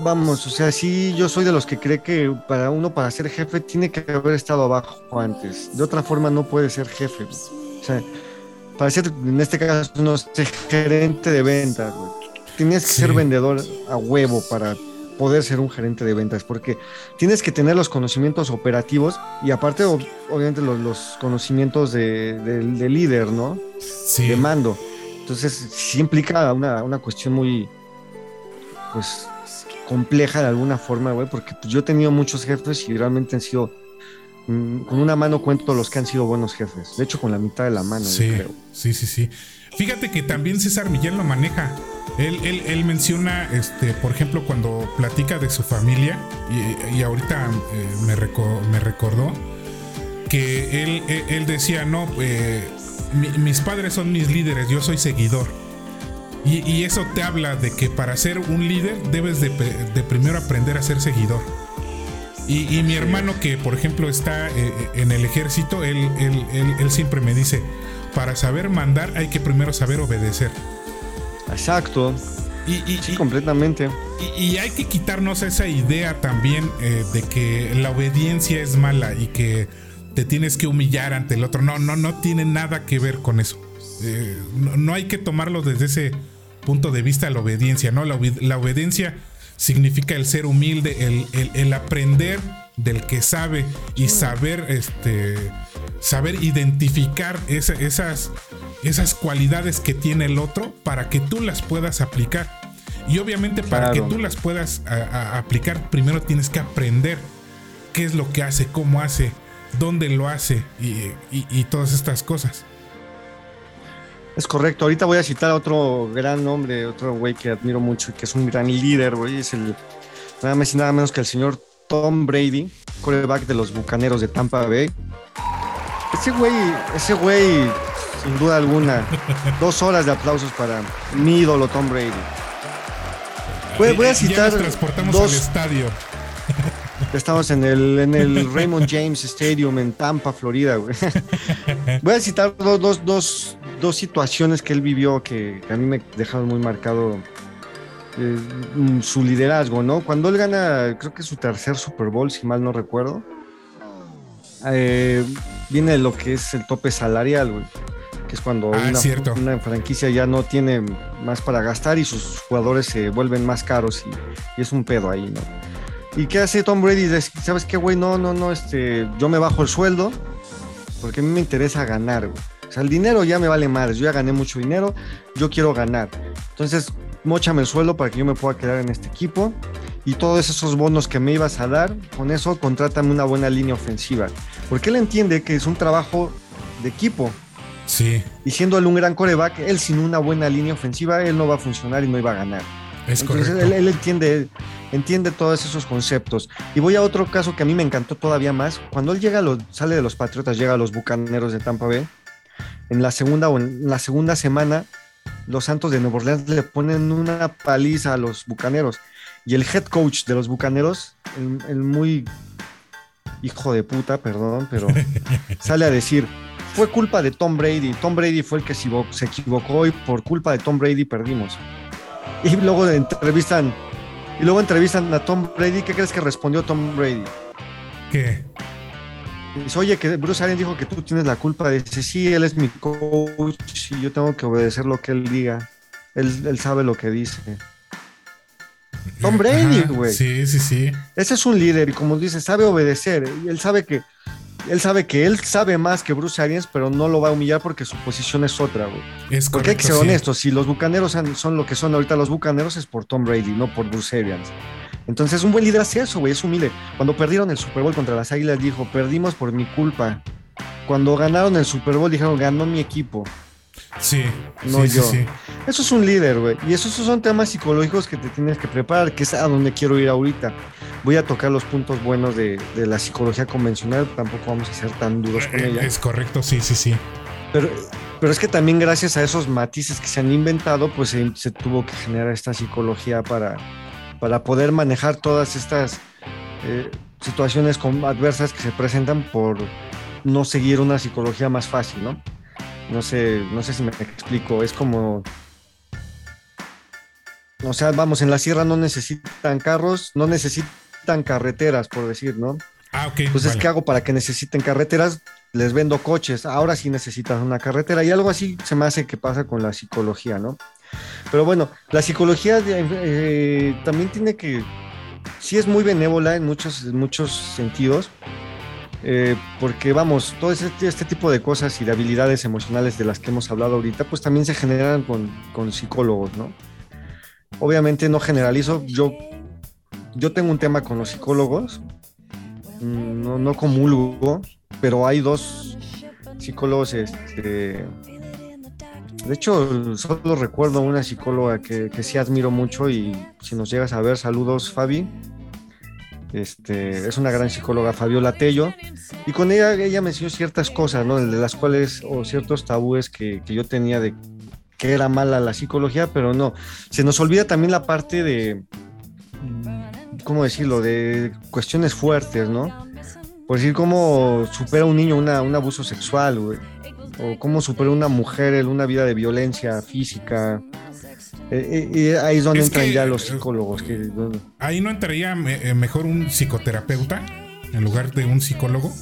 vamos, o sea, sí, yo soy de los que cree que para uno, para ser jefe, tiene que haber estado abajo antes. De otra forma, no puede ser jefe. O sea, para ser, en este caso, no sé, gerente de ventas, Tienes que ser vendedor a huevo para poder ser un gerente de ventas, porque tienes que tener los conocimientos operativos y aparte, obviamente, los, conocimientos de, líder, ¿no? Sí. De mando. Entonces, sí implica una, una cuestión muy, pues, compleja de alguna forma, güey, porque yo he tenido muchos jefes y realmente han sido Mm, con una mano cuento los que han sido buenos jefes. De hecho, con la mitad de la mano. Sí, sí, sí, sí. Fíjate que también César Millán lo maneja. Él, él, menciona, este, por ejemplo, cuando platica de su familia, y, ahorita eh, me, me, recordó que él, él decía, no, eh, mis padres son mis líderes, yo soy seguidor. Y, eso te habla de que para ser un líder debes de, de primero aprender a ser seguidor. Y, mi hermano que, por ejemplo, está eh, en el ejército, él, él, siempre me dice, para saber mandar hay que primero saber obedecer. Exacto. Y, sí, completamente. Y, hay que quitarnos esa idea también eh, de que la obediencia es mala y que te tienes que humillar ante el otro. No, no, no tiene nada que ver con eso. no, hay que tomarlo desde ese punto de vista la obediencia, ¿no? La, la obediencia significa el ser humilde, el, aprender del que sabe y saber, este, saber identificar esas, esas cualidades que tiene el otro para que tú las puedas aplicar. Y obviamente para que tú las puedas aplicar, primero tienes que aprender qué es lo que hace, cómo hace, dónde lo hace y todas estas cosas. Es correcto. Ahorita voy a citar a otro gran hombre, otro güey que admiro mucho y que es un gran líder, güey. Es el nada más y nada menos que el señor Tom Brady, quarterback de los Bucaneros de Tampa Bay. Ese güey, ese güey, sin duda alguna, dos horas de aplausos para mi ídolo Tom Brady. Voy, a citar. Ya transportamos dos, al estadio. Estamos en el, en el Raymond James Stadium en Tampa, Florida, güey. Voy a citar dos, dos, dos, situaciones que él vivió que, a mí me dejaron muy marcado eh, su liderazgo, ¿no? Cuando él gana, creo que su tercer Super Bowl, si mal no recuerdo, eh, viene lo que es el tope salarial, güey que es cuando ah, una, una, franquicia ya no tiene más para gastar y sus jugadores se vuelven más caros y, es un pedo ahí, ¿no? ¿Y qué hace Tom Brady? ¿Sabes qué, güey? No, no, no, este, yo me bajo el sueldo porque a mí me interesa ganar, güey. O sea, el dinero ya me vale más, yo ya gané mucho dinero, yo quiero ganar. Entonces, mochame el sueldo para que yo me pueda quedar en este equipo y todos esos bonos que me ibas a dar, con eso contrátame una buena línea ofensiva. Porque él entiende que es un trabajo de equipo. Sí. Y siendo él un gran coreback, él sin una buena línea ofensiva, él no va a funcionar y no iba a ganar. Es Entonces, correcto. Él, entiende, entiende todos esos conceptos. Y voy a otro caso que a mí me encantó todavía más. Cuando él llega, sale de los Patriotas, llega a los Bucaneros de Tampa Bay. En la segunda o en la segunda semana, los Santos de Nueva Orleans le ponen una paliza a los Bucaneros. Y el head coach de los Bucaneros, el, el muy hijo de puta, perdón, pero sale a decir, fue culpa de Tom Brady. Tom Brady fue el que se equivocó y por culpa de Tom Brady perdimos. Y luego entrevistan y luego entrevistan a Tom Brady. ¿Qué crees que respondió Tom Brady? ¿Qué? Dice, oye, que Bruce Arians dijo que tú tienes la culpa. Dice, sí, él es mi coach y yo tengo que obedecer lo que él diga. Él, él sabe lo que dice. Tom Brady, güey. Sí, sí, sí. Ese es un líder y como dice, sabe obedecer. Y él sabe que él sabe que él sabe más que Bruce Arians, pero no lo va a humillar porque su posición es otra, güey. Es porque hay que ser sí. honestos, si los bucaneros son lo que son ahorita los bucaneros es por Tom Brady, no por Bruce Arians. Entonces, un buen líder hace eso, güey, es humilde. Cuando perdieron el Super Bowl contra las Águilas, dijo, perdimos por mi culpa. Cuando ganaron el Super Bowl, dijeron, ganó mi equipo. Sí, no sí, yo. Sí, sí. Eso es un líder, güey. Y esos son temas psicológicos que te tienes que preparar, que es a donde quiero ir ahorita. Voy a tocar los puntos buenos de, de la psicología convencional, tampoco vamos a ser tan duros con ella. Es correcto, sí, sí, sí. Pero, pero es que también gracias a esos matices que se han inventado, pues se, se tuvo que generar esta psicología para, para poder manejar todas estas eh, situaciones adversas que se presentan por no seguir una psicología más fácil, ¿no? No sé, no sé si me explico. Es como. O sea, vamos, en la sierra no necesitan carros, no necesitan carreteras, por decir, ¿no? Ah, ok. Entonces, vale. ¿qué hago para que necesiten carreteras? Les vendo coches. Ahora sí necesitan una carretera. Y algo así se me hace que pasa con la psicología, ¿no? Pero bueno, la psicología eh, también tiene que. Sí, es muy benévola en muchos, en muchos sentidos. Eh, porque vamos, todo este, este, tipo de cosas y de habilidades emocionales de las que hemos hablado ahorita, pues también se generan con, con psicólogos, ¿no? Obviamente no generalizo, yo, yo tengo un tema con los psicólogos, no, no comulgo, pero hay dos psicólogos, este, de hecho, solo recuerdo una psicóloga que, que sí admiro mucho y si nos llegas a ver, saludos Fabi. Este, es una gran psicóloga, Fabiola Tello, y con ella ella me enseñó ciertas cosas, ¿no? De las cuales, o ciertos tabúes que, que, yo tenía de que era mala la psicología, pero no. Se nos olvida también la parte de, ¿cómo decirlo? De cuestiones fuertes, ¿no? Por decir, cómo supera un niño un abuso sexual, güey. O cómo supera una mujer una vida de violencia física, eh, eh, ahí es donde es entran que, ya los psicólogos. Que, ahí no entraría me, mejor un psicoterapeuta en lugar de un psicólogo.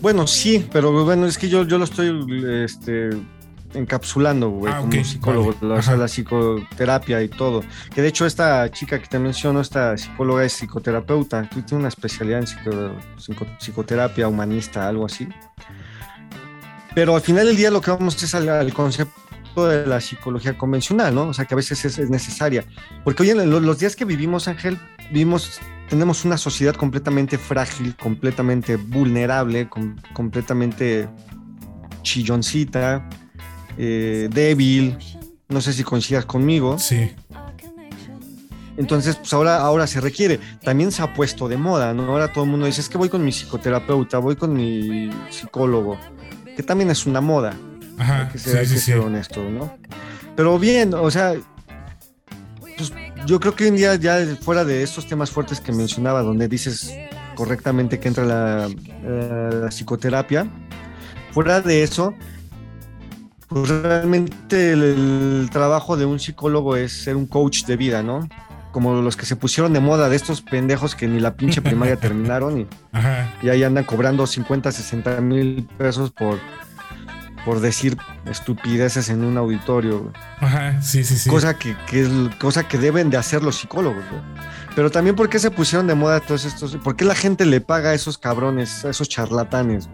Bueno, sí, pero bueno, es que yo, yo lo estoy este, encapsulando, güey, ah, como okay, psicólogo, vale. la, o sea, la psicoterapia y todo. Que de hecho esta chica que te menciono, esta psicóloga es psicoterapeuta, tiene una especialidad en psico, psico, psicoterapia humanista, algo así. Pero al final del día lo que vamos es al, al concepto de la psicología convencional, ¿no? O sea, que a veces es, es necesaria. Porque hoy en los, los, días que vivimos, Ángel, vivimos, tenemos una sociedad completamente frágil, completamente vulnerable, com, completamente chilloncita, eh, débil. No sé si coincidas conmigo. Sí. Entonces, pues ahora, ahora se requiere. También se ha puesto de moda, ¿no? Ahora todo el mundo dice, es que voy con mi psicoterapeuta, voy con mi psicólogo, que también es una moda. Ajá, hay que ser, sí, hay que sí, ser sí. honesto, ¿no? Pero bien, o sea, pues yo creo que hoy en día, ya fuera de estos temas fuertes que mencionaba, donde dices correctamente que entra la, eh, la psicoterapia, fuera de eso, pues realmente el, el, trabajo de un psicólogo es ser un coach de vida, ¿no? Como los que se pusieron de moda de estos pendejos que ni la pinche primaria terminaron y, y, ahí andan cobrando 50, 60 mil pesos por, por decir estupideces en un auditorio. Ajá, sí, sí, sí. Cosa que, que es cosa que deben de hacer los psicólogos. Pero también, ¿por qué se pusieron de moda todos estos? ¿Por qué la gente le paga a esos cabrones, a esos charlatanes?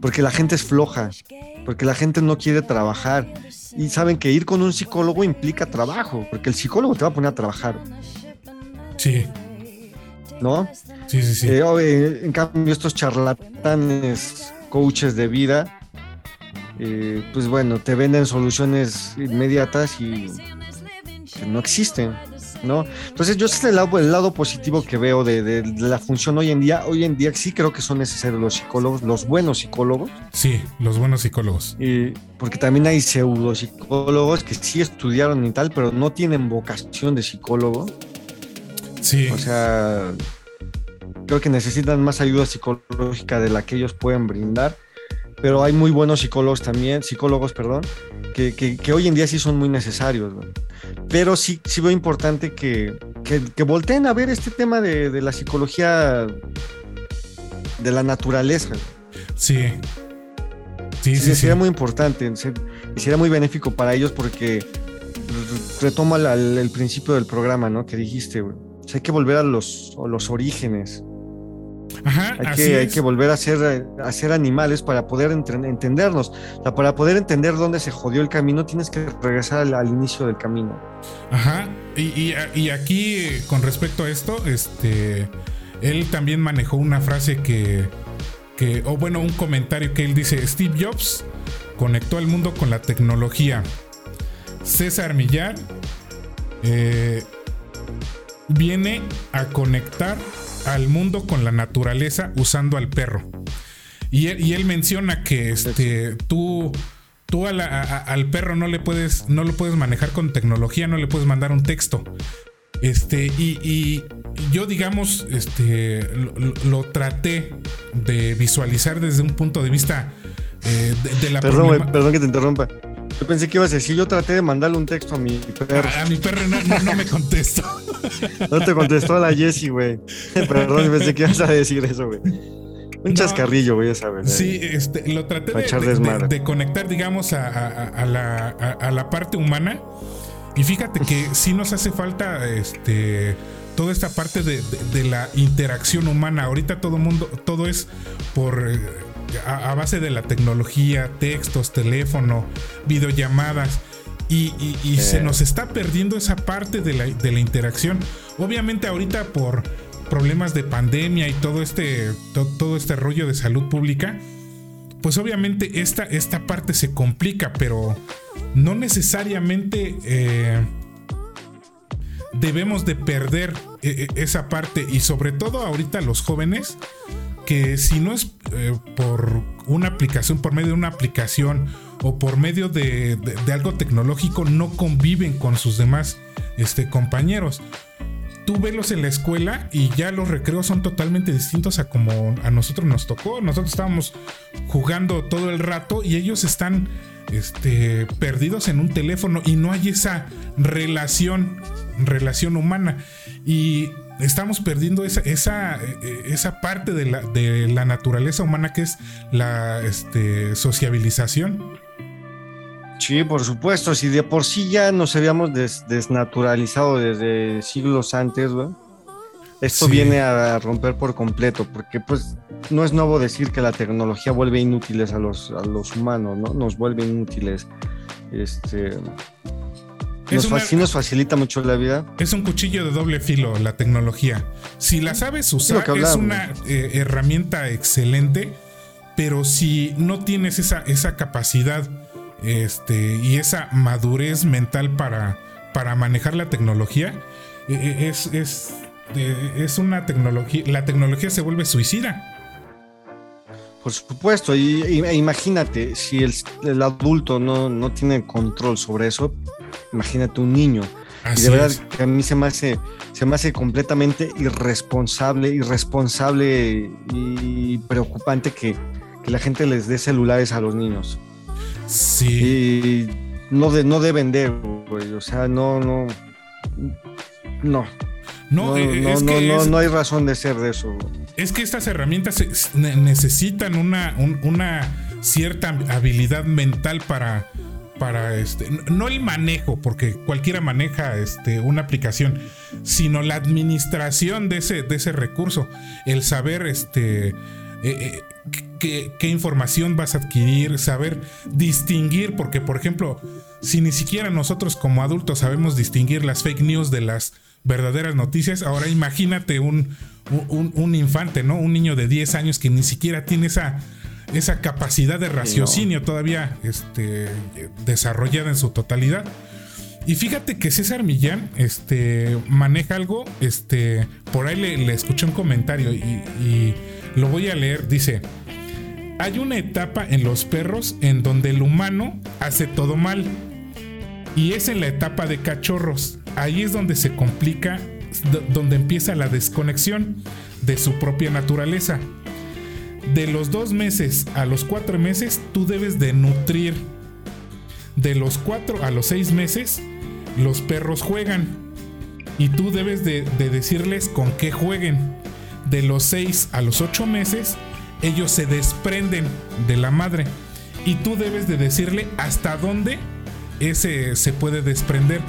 Porque la gente es floja, porque la gente no quiere trabajar. Y saben que ir con un psicólogo implica trabajo, porque el psicólogo te va a poner a trabajar. Sí. ¿No? Sí, sí, sí. Eh, en cambio, estos charlatanes, coaches de vida, eh, pues bueno, te venden soluciones inmediatas y no existen. ¿No? Entonces yo ese es el lado, el lado positivo que veo de, de, de, la función hoy en día. Hoy en día sí creo que son necesarios los psicólogos, los buenos psicólogos. Sí, los buenos psicólogos. Y porque también hay pseudo psicólogos que sí estudiaron y tal, pero no tienen vocación de psicólogo. Sí. O sea, creo que necesitan más ayuda psicológica de la que ellos pueden brindar. Pero hay muy buenos psicólogos también, psicólogos, perdón, que, que, que hoy en día sí son muy necesarios. pero sí, sí veo importante que, que, volteen a ver este tema de, de, la psicología de la naturaleza. Sí. Sí, sí, sí sería sí. muy importante y sería muy benéfico para ellos porque retoma la, el, el, principio del programa, ¿no? Que dijiste, güey. O sea, hay que volver a los, a los orígenes. Ajá, hay, que, hay que volver a ser, a ser animales para poder entendernos. O sea, para poder entender dónde se jodió el camino, tienes que regresar al, al inicio del camino. Ajá. Y, y, y, aquí, con respecto a esto, este. Él también manejó una frase que. que o bueno, un comentario que él dice: Steve Jobs conectó al mundo con la tecnología. César Millar eh, viene a conectar al mundo con la naturaleza usando al perro. Y él, y él menciona que este, tú, tú a la, a, al perro no le puedes, no lo puedes manejar con tecnología, no le puedes mandar un texto. Este, y, y yo, digamos, este, lo, lo, traté de visualizar desde un punto de vista eh, de, de, la perdón, perdón que te interrumpa. Yo pensé que ibas a decir, yo traté de mandarle un texto a mi perro. A, a mi perro no, no, no me contestó. no te contestó la Jessie, güey. Perdón, pensé que ibas a decir eso, güey. Un no, chascarrillo, güey, ya sabes. Sí, este, lo traté de, de, de, de, conectar, digamos, a, a, a la, a, la, parte humana. Y fíjate que sí nos hace falta este, toda esta parte de, la interacción humana. Ahorita todo mundo, todo es por eh, a, a, base de la tecnología, textos, teléfono, videollamadas. Y, y, y eh. se nos está perdiendo esa parte de la, de la, interacción. Obviamente ahorita por problemas de pandemia y todo este, to, todo este rollo de salud pública, pues obviamente esta, esta parte se complica, pero no necesariamente eh, debemos de perder eh, esa parte. Y sobre todo ahorita los jóvenes que si no es eh, por una aplicación, por medio de una aplicación o por medio de, algo tecnológico, no conviven con sus demás este, compañeros. Tú velos en la escuela y ya los recreos son totalmente distintos a como a nosotros nos tocó. Nosotros estábamos jugando todo el rato y ellos están este, perdidos en un teléfono y no hay esa relación, relación humana. Y estamos perdiendo esa, esa, esa parte de la, de la, naturaleza humana que es la este, sociabilización. Sí, por supuesto, si de por sí ya nos habíamos des, desnaturalizado desde siglos antes, ¿no? esto sí. viene a romper por completo, porque pues no es nuevo decir que la tecnología vuelve inútiles a los, a los humanos, ¿no? Nos vuelve inútiles. Este, nos, una, sí nos facilita mucho la vida. Es un cuchillo de doble filo la tecnología. Si la sabes usar, es una eh, herramienta excelente, pero si no tienes esa, esa capacidad este, y esa madurez mental para, para manejar la tecnología, eh, es, es, eh, es una tecnología, la tecnología se vuelve suicida. Por supuesto, y, y imagínate, si el, el adulto no, no, tiene control sobre eso, imagínate un niño. y de verdad que a mí se me hace, se me hace completamente irresponsable, irresponsable y preocupante que, que la gente les dé celulares a los niños. Sí. Y no, de, no deben de, güey. O sea, no, no. No. No, no, no, no, hay razón de ser de eso. Es que estas herramientas necesitan una, una cierta habilidad mental para, para este, no el manejo, porque cualquiera maneja este, una aplicación, sino la administración de ese, recurso, el saber este, eh, eh, qué, información vas a adquirir, saber distinguir, porque por ejemplo, si ni siquiera nosotros como adultos sabemos distinguir las fake news de las verdaderas noticias, ahora imagínate un, un, infante, ¿no? Un niño de 10 años que ni siquiera tiene esa, esa capacidad de raciocinio todavía este, desarrollada en su totalidad. Y fíjate que César Millán este, maneja algo, este, por ahí le, escuché un comentario y lo voy a leer, dice, hay una etapa en los perros en donde el humano hace todo mal. Y es en la etapa de cachorros. Ahí es donde se complica, donde empieza la desconexión de su propia naturaleza. De los dos meses a los cuatro meses, tú debes de nutrir. De los cuatro a los seis meses, los perros juegan. Y tú debes de, de decirles con qué jueguen. De los seis a los ocho meses, ellos se desprenden de la madre y tú debes de decirle hasta dónde ese se puede desprender.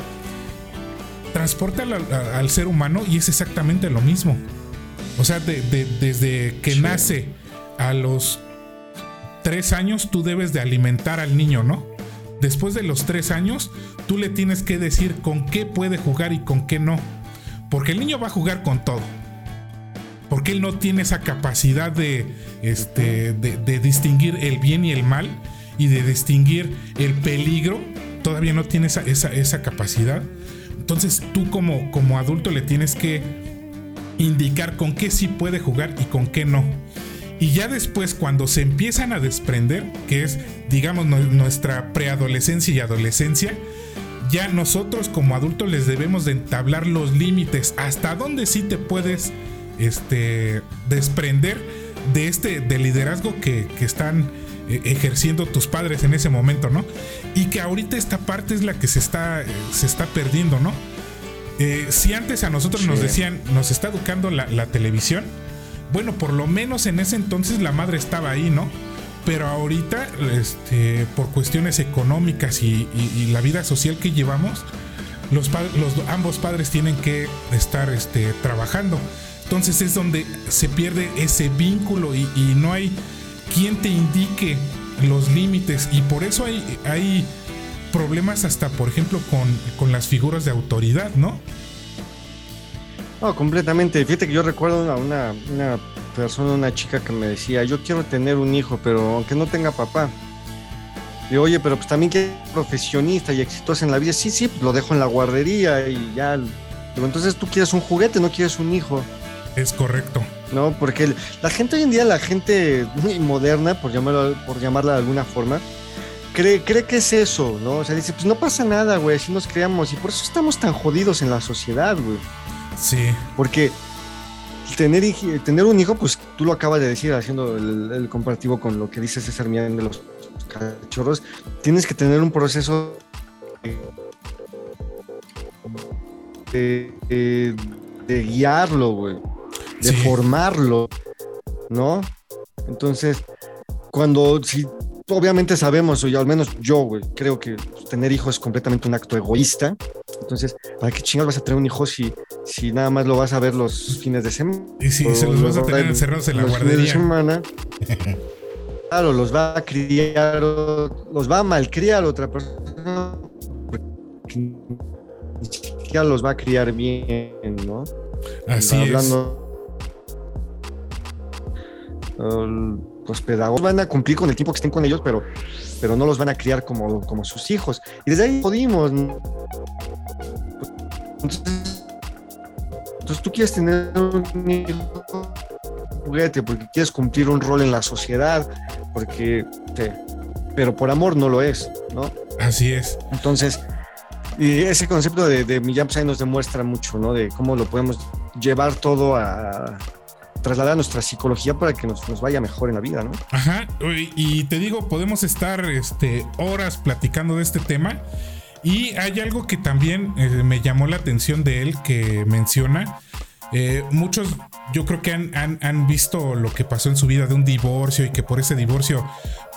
Transporta al, ser humano y es exactamente lo mismo. O sea, desde que nace a los tres años tú debes de alimentar al niño, ¿no? Después de los tres años tú le tienes que decir con qué puede jugar y con qué no. Porque el niño va a jugar con todo porque él no tiene esa capacidad de, este, de, distinguir el bien y el mal y de distinguir el peligro. Todavía no tiene esa, esa, capacidad. Entonces tú como, como adulto le tienes que indicar con qué sí puede jugar y con qué no. Y ya después cuando se empiezan a desprender, que es digamos nuestra preadolescencia y adolescencia, ya nosotros como adultos les debemos de entablar los límites hasta dónde sí te puedes este, desprender de este de liderazgo que, están eh, ejerciendo tus padres en ese momento, ¿no? Y que ahorita esta parte es la que se está, eh, se está perdiendo, ¿no? Eh, si antes a nosotros nos decían, nos está educando la, televisión, bueno, por lo menos en ese entonces la madre estaba ahí, ¿no? Pero ahorita, este, por cuestiones económicas y, la vida social que llevamos, los, los, ambos padres tienen que estar este, trabajando. Entonces es donde se pierde ese vínculo y, no hay quien te indique los límites y por eso hay, hay problemas hasta, por ejemplo, con, las figuras de autoridad, ¿no? No, completamente. Fíjate que yo recuerdo a una, una persona, una chica que me decía, yo quiero tener un hijo, pero aunque no tenga papá. Y oye, pero pues también que profesionista y exitosa en la vida. Sí, sí, lo dejo en la guardería y ya. entonces tú quieres un juguete, no quieres un hijo. Es correcto. No, porque la gente hoy en día, la gente muy moderna, por llamarlo, por llamarla de alguna forma, cree, cree que es eso, ¿no? O sea, dice, pues no pasa nada, güey, así nos creamos. Y por eso estamos tan jodidos en la sociedad, güey. Sí. Porque tener, tener un hijo, pues tú lo acabas de decir, haciendo el, comparativo con lo que dice César Millán de los cachorros, tienes que tener un proceso de guiarlo, güey de formarlo, ¿no? Entonces, cuando, si obviamente sabemos, o al menos yo, güey, creo que tener hijos es completamente un acto egoísta. Entonces, ¿para qué chingados vas a tener un hijo si, si nada más lo vas a ver los fines de semana? Y si se los vas a tener encerrados en la guardería. de semana. claro, los va a criar, los va a malcriar otra persona. Porque ni siquiera los va a criar bien, ¿no? Así Hablando, los pedagogos van a cumplir con el tiempo que estén con ellos, pero, pero no los van a criar como, como sus hijos. Y desde ahí jodimos. Entonces, tú quieres tener un hijo juguete porque quieres cumplir un rol en la sociedad, porque, pero por amor no lo es, ¿no? Así es. Entonces, Y ese concepto de, de Millán pues, nos demuestra mucho, ¿no? De cómo lo podemos llevar todo a trasladar nuestra psicología para que nos, vaya mejor en la vida, ¿no? Ajá, y te digo, podemos estar este, horas platicando de este tema. Y hay algo que también eh, me llamó la atención de él que menciona. Eh, muchos yo creo que han, han, visto lo que pasó en su vida de un divorcio y que por ese divorcio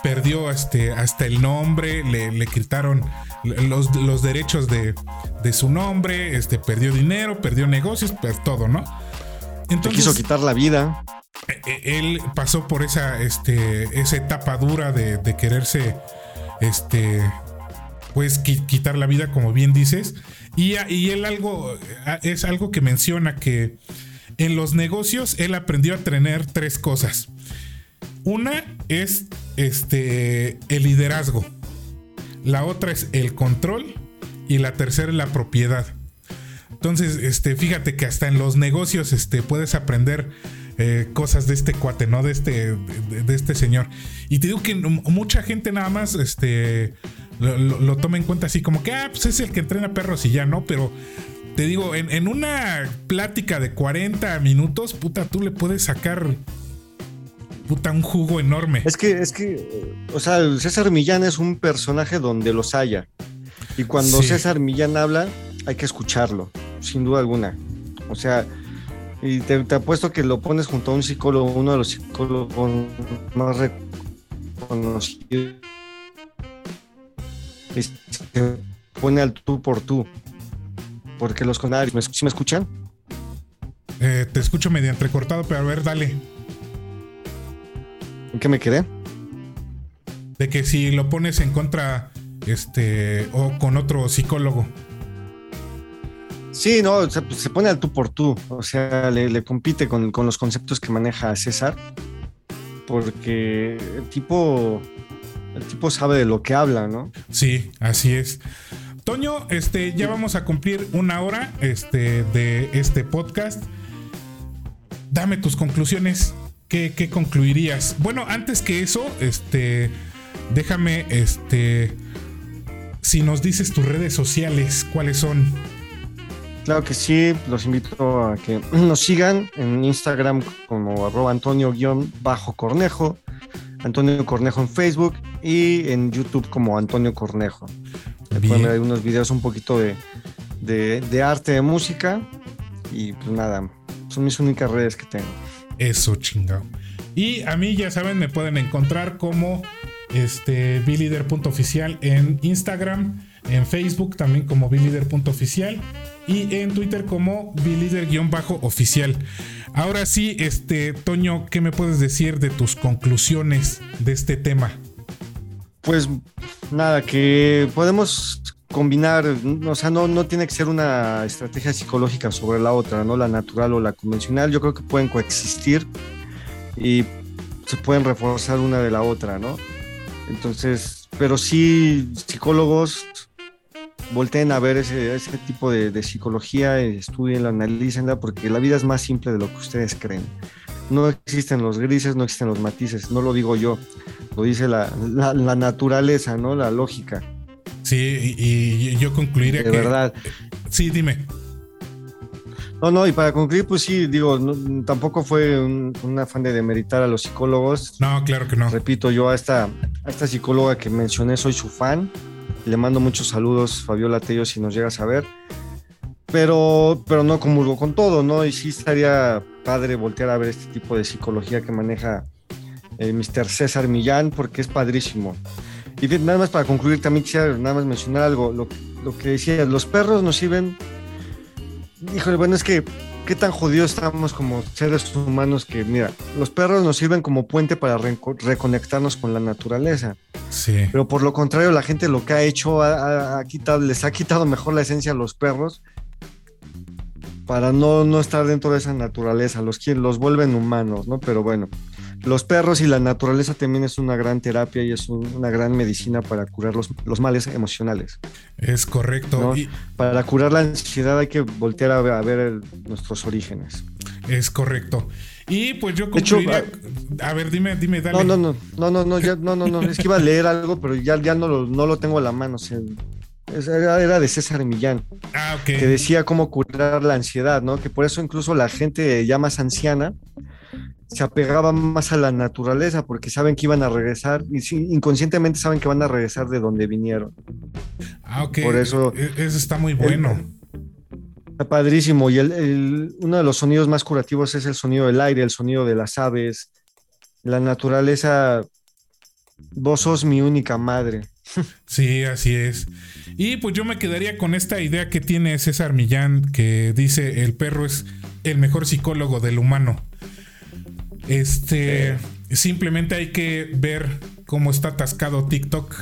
perdió este, hasta el nombre, le, le quitaron los, los derechos de, de, su nombre, este, perdió dinero, perdió negocios, perdió todo, ¿no? Entonces, quiso quitar la vida. E, e, él pasó por esa, este, esa etapa dura de, de quererse, este, pues quitar la vida, como bien dices. Y, y, él algo, es algo que menciona que en los negocios él aprendió a tener tres cosas. Una es este, el liderazgo. La otra es el control. Y la tercera es la propiedad. Entonces, este, fíjate que hasta en los negocios este, puedes aprender eh, cosas de este cuate, ¿no? De este, de, este señor. Y te digo que mucha gente nada más este, lo, toma en cuenta así como que, ah, pues es el que entrena perros y ya, ¿no? Pero te digo, en, en una plática de 40 minutos, puta, tú le puedes sacar puta, un jugo enorme. Es que, es que, o sea, César Millán es un personaje donde los haya. Y cuando César Millán habla, hay que escucharlo, sin duda alguna. O sea, y te, apuesto que lo pones junto a un psicólogo, uno de los psicólogos más reconocidos. Y se pone al tú por tú. Porque los conarios, ¿sí me escuchan? Eh, te escucho medio entrecortado, pero a ver, dale. ¿En qué me quedé? De que si lo pones en contra, este, o con otro psicólogo. Sí, no, se, pone al tú por tú, o sea, le, compite con, los conceptos que maneja César, porque el tipo, el tipo sabe de lo que habla, ¿no? Sí, así es. Toño, este, ya vamos a cumplir una hora este, de este podcast. Dame tus conclusiones. ¿Qué, ¿Qué, concluirías? Bueno, antes que eso, este, déjame, este, si nos dices tus redes sociales, ¿cuáles son? Claro que sí, los invito a que nos sigan en Instagram como arroba Antonio-Cornejo, Antonio Cornejo en Facebook y en YouTube como Antonio Cornejo. Pueden ver unos videos un poquito de, de, arte, de música y pues nada, son mis únicas redes que tengo. Eso, chingado. Y a mí, ya saben, me pueden encontrar como este, bilider.oficial en Instagram, en Facebook también como bilider.oficial y en Twitter como bilider-oficial. Ahora sí, este Toño, ¿qué me puedes decir de tus conclusiones de este tema? Pues nada, que podemos combinar, o sea, no, no tiene que ser una estrategia psicológica sobre la otra, ¿no? La natural o la convencional, yo creo que pueden coexistir y se pueden reforzar una de la otra, ¿no? Entonces, pero sí, psicólogos volteen a ver ese, ese tipo de, psicología, estudienla, analícenla, porque la vida es más simple de lo que ustedes creen. No existen los grises, no existen los matices, no lo digo yo, lo dice la, naturaleza, ¿no? La lógica. Sí, y, yo concluiré de verdad. Sí, dime. No, no, y para concluir, pues sí, digo, tampoco fue un, afán de demeritar a los psicólogos. No, claro que no. Repito, yo a esta, a esta psicóloga que mencioné soy su fan. Le mando muchos saludos, Fabiola Tello, si nos llegas a ver. Pero, pero no comulgo con todo, ¿no? Y sí estaría padre voltear a ver este tipo de psicología que maneja el Mr. César Millán, porque es padrísimo. Y nada más para concluir, también quisiera nada más mencionar algo. Lo, lo que decía, los perros nos sirven. Híjole, bueno, es que qué tan jodidos estamos como seres humanos que, mira, los perros nos sirven como puente para reconectarnos con la naturaleza. Sí. Pero por lo contrario, la gente lo que ha hecho, ha, quitado, les ha quitado mejor la esencia a los perros para no, no estar dentro de esa naturaleza, los, los vuelven humanos, ¿no? Pero bueno, los perros y la naturaleza también es una gran terapia y es una gran medicina para curar los, los males emocionales. Es correcto. Para curar la ansiedad hay que voltear a, ver, nuestros orígenes. Es correcto. Y pues yo concluiría... Hecho, a, ver, dime, dime, dale. No, no, no, no, no, no, ya, no, no, no, es que iba a leer algo, pero ya, ya no, lo, no lo tengo a la mano. O sea, era, de César Millán, ah, okay. que decía cómo curar la ansiedad, ¿no? Que por eso incluso la gente ya más anciana se apegaba más a la naturaleza porque saben que iban a regresar y inconscientemente saben que van a regresar de donde vinieron. Ah, ok. Por eso. E, e, eso está muy bueno. está padrísimo. Y el, uno de los sonidos más curativos es el sonido del aire, el sonido de las aves. La naturaleza. Vos sos mi única madre. Sí, así es. Y pues yo me quedaría con esta idea que tiene César Millán, que dice el perro es el mejor psicólogo del humano. Este, simplemente hay que ver cómo está atascado TikTok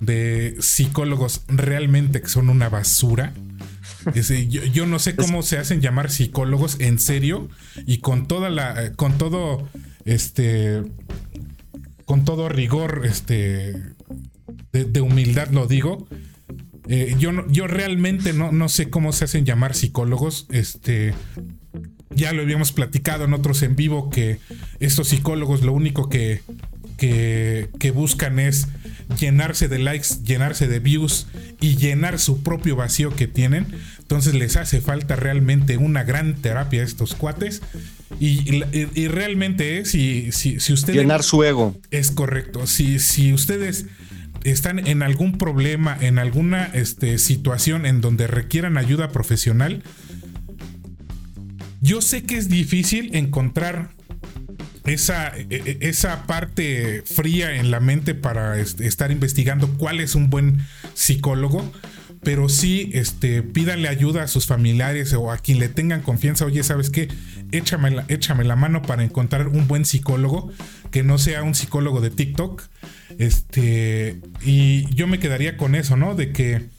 de psicólogos realmente que son una basura. yo, no sé cómo se hacen llamar psicólogos en serio y con toda la, con todo, este, con todo rigor, este, de, humildad lo digo. Eh, yo, yo realmente no, no sé cómo se hacen llamar psicólogos. Este, ya lo habíamos platicado en otros en vivo que estos psicólogos lo único que, que, buscan es llenarse de likes, llenarse de views y llenar su propio vacío que tienen. Entonces les hace falta realmente una gran terapia a estos cuates. Y, realmente es, si, si, si ustedes... Llenar su ego. Es correcto. Si, si ustedes están en algún problema, en alguna este, situación en donde requieran ayuda profesional, yo sé que es difícil encontrar esa, e, e, esa parte fría en la mente para estar investigando cuál es un buen psicólogo, pero sí este, pídanle ayuda a sus familiares o a quien le tengan confianza. Oye, ¿sabes qué? Échame la, échame la mano para encontrar un buen psicólogo que no sea un psicólogo de TikTok. Este, y yo me quedaría con eso, ¿no? De que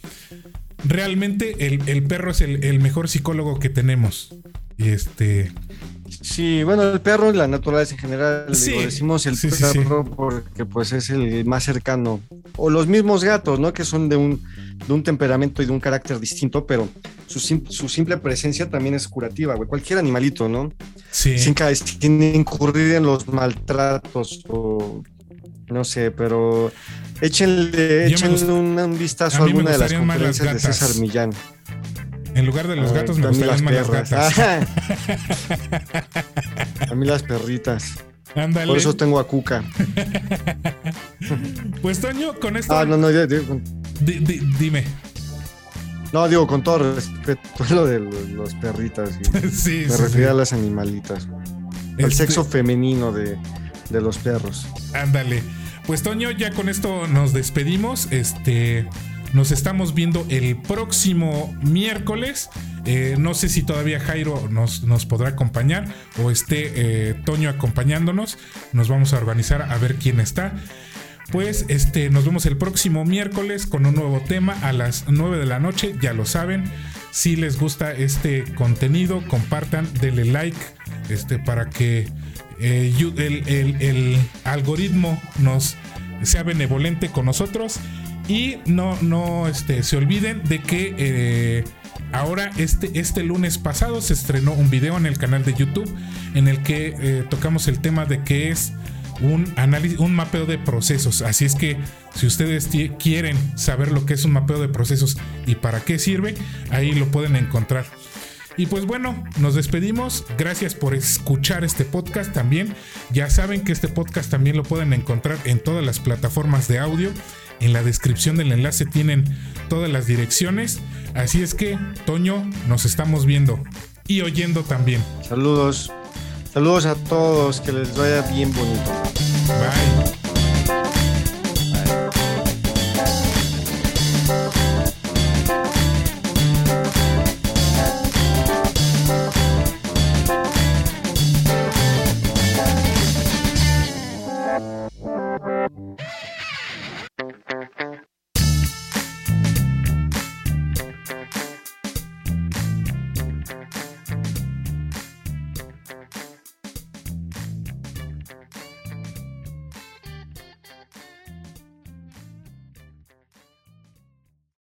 realmente el, perro es el mejor psicólogo que tenemos. Y este. Sí, bueno, el perro y la naturaleza en general, decimos el perro porque pues es el más cercano. O los mismos gatos, ¿no? Que son de un, de un temperamento y de un carácter distinto, pero su, su simple presencia también es curativa, güey. Cualquier animalito, ¿no? Sí. Sin, sin incurrir en los maltratos o no sé, pero échenle, échenle un, vistazo a, alguna de las conferencias de César Millán. En lugar de los gatos me gustan más las gatas. a mí las perritas. Ándale. Por eso tengo a Cuca. pues Toño, con esto. Ah, no, no, dime. No, digo, con todo respeto, lo de los perritas. sí, Me refiero a las animalitas. El este sexo femenino de, de los perros. Ándale. Pues Toño, ya con esto nos despedimos. Este. Nos estamos viendo el próximo miércoles. Eh, no sé si todavía Jairo nos, podrá acompañar o esté eh, Toño acompañándonos. Nos vamos a organizar a ver quién está. Pues este, nos vemos el próximo miércoles con un nuevo tema a las 9 de la noche. Ya lo saben. Si les gusta este contenido, compartan, denle like este, para que eh, el, el algoritmo nos sea benevolente con nosotros y no, no este, se olviden de que eh, ahora, este, este lunes pasado, se estrenó un video en el canal de YouTube en el que eh, tocamos el tema de que es un análisis, un mapeo de procesos. Así es que si ustedes quieren saber lo que es un mapeo de procesos y para qué sirve, ahí lo pueden encontrar. Y pues bueno, nos despedimos. Gracias por escuchar este podcast también. Ya saben que este podcast también lo pueden encontrar en todas las plataformas de audio en la descripción del enlace tienen todas las direcciones. Así es que, Toño, nos estamos viendo y oyendo también. Saludos. Saludos a todos. Que les vaya bien bonito. Bye.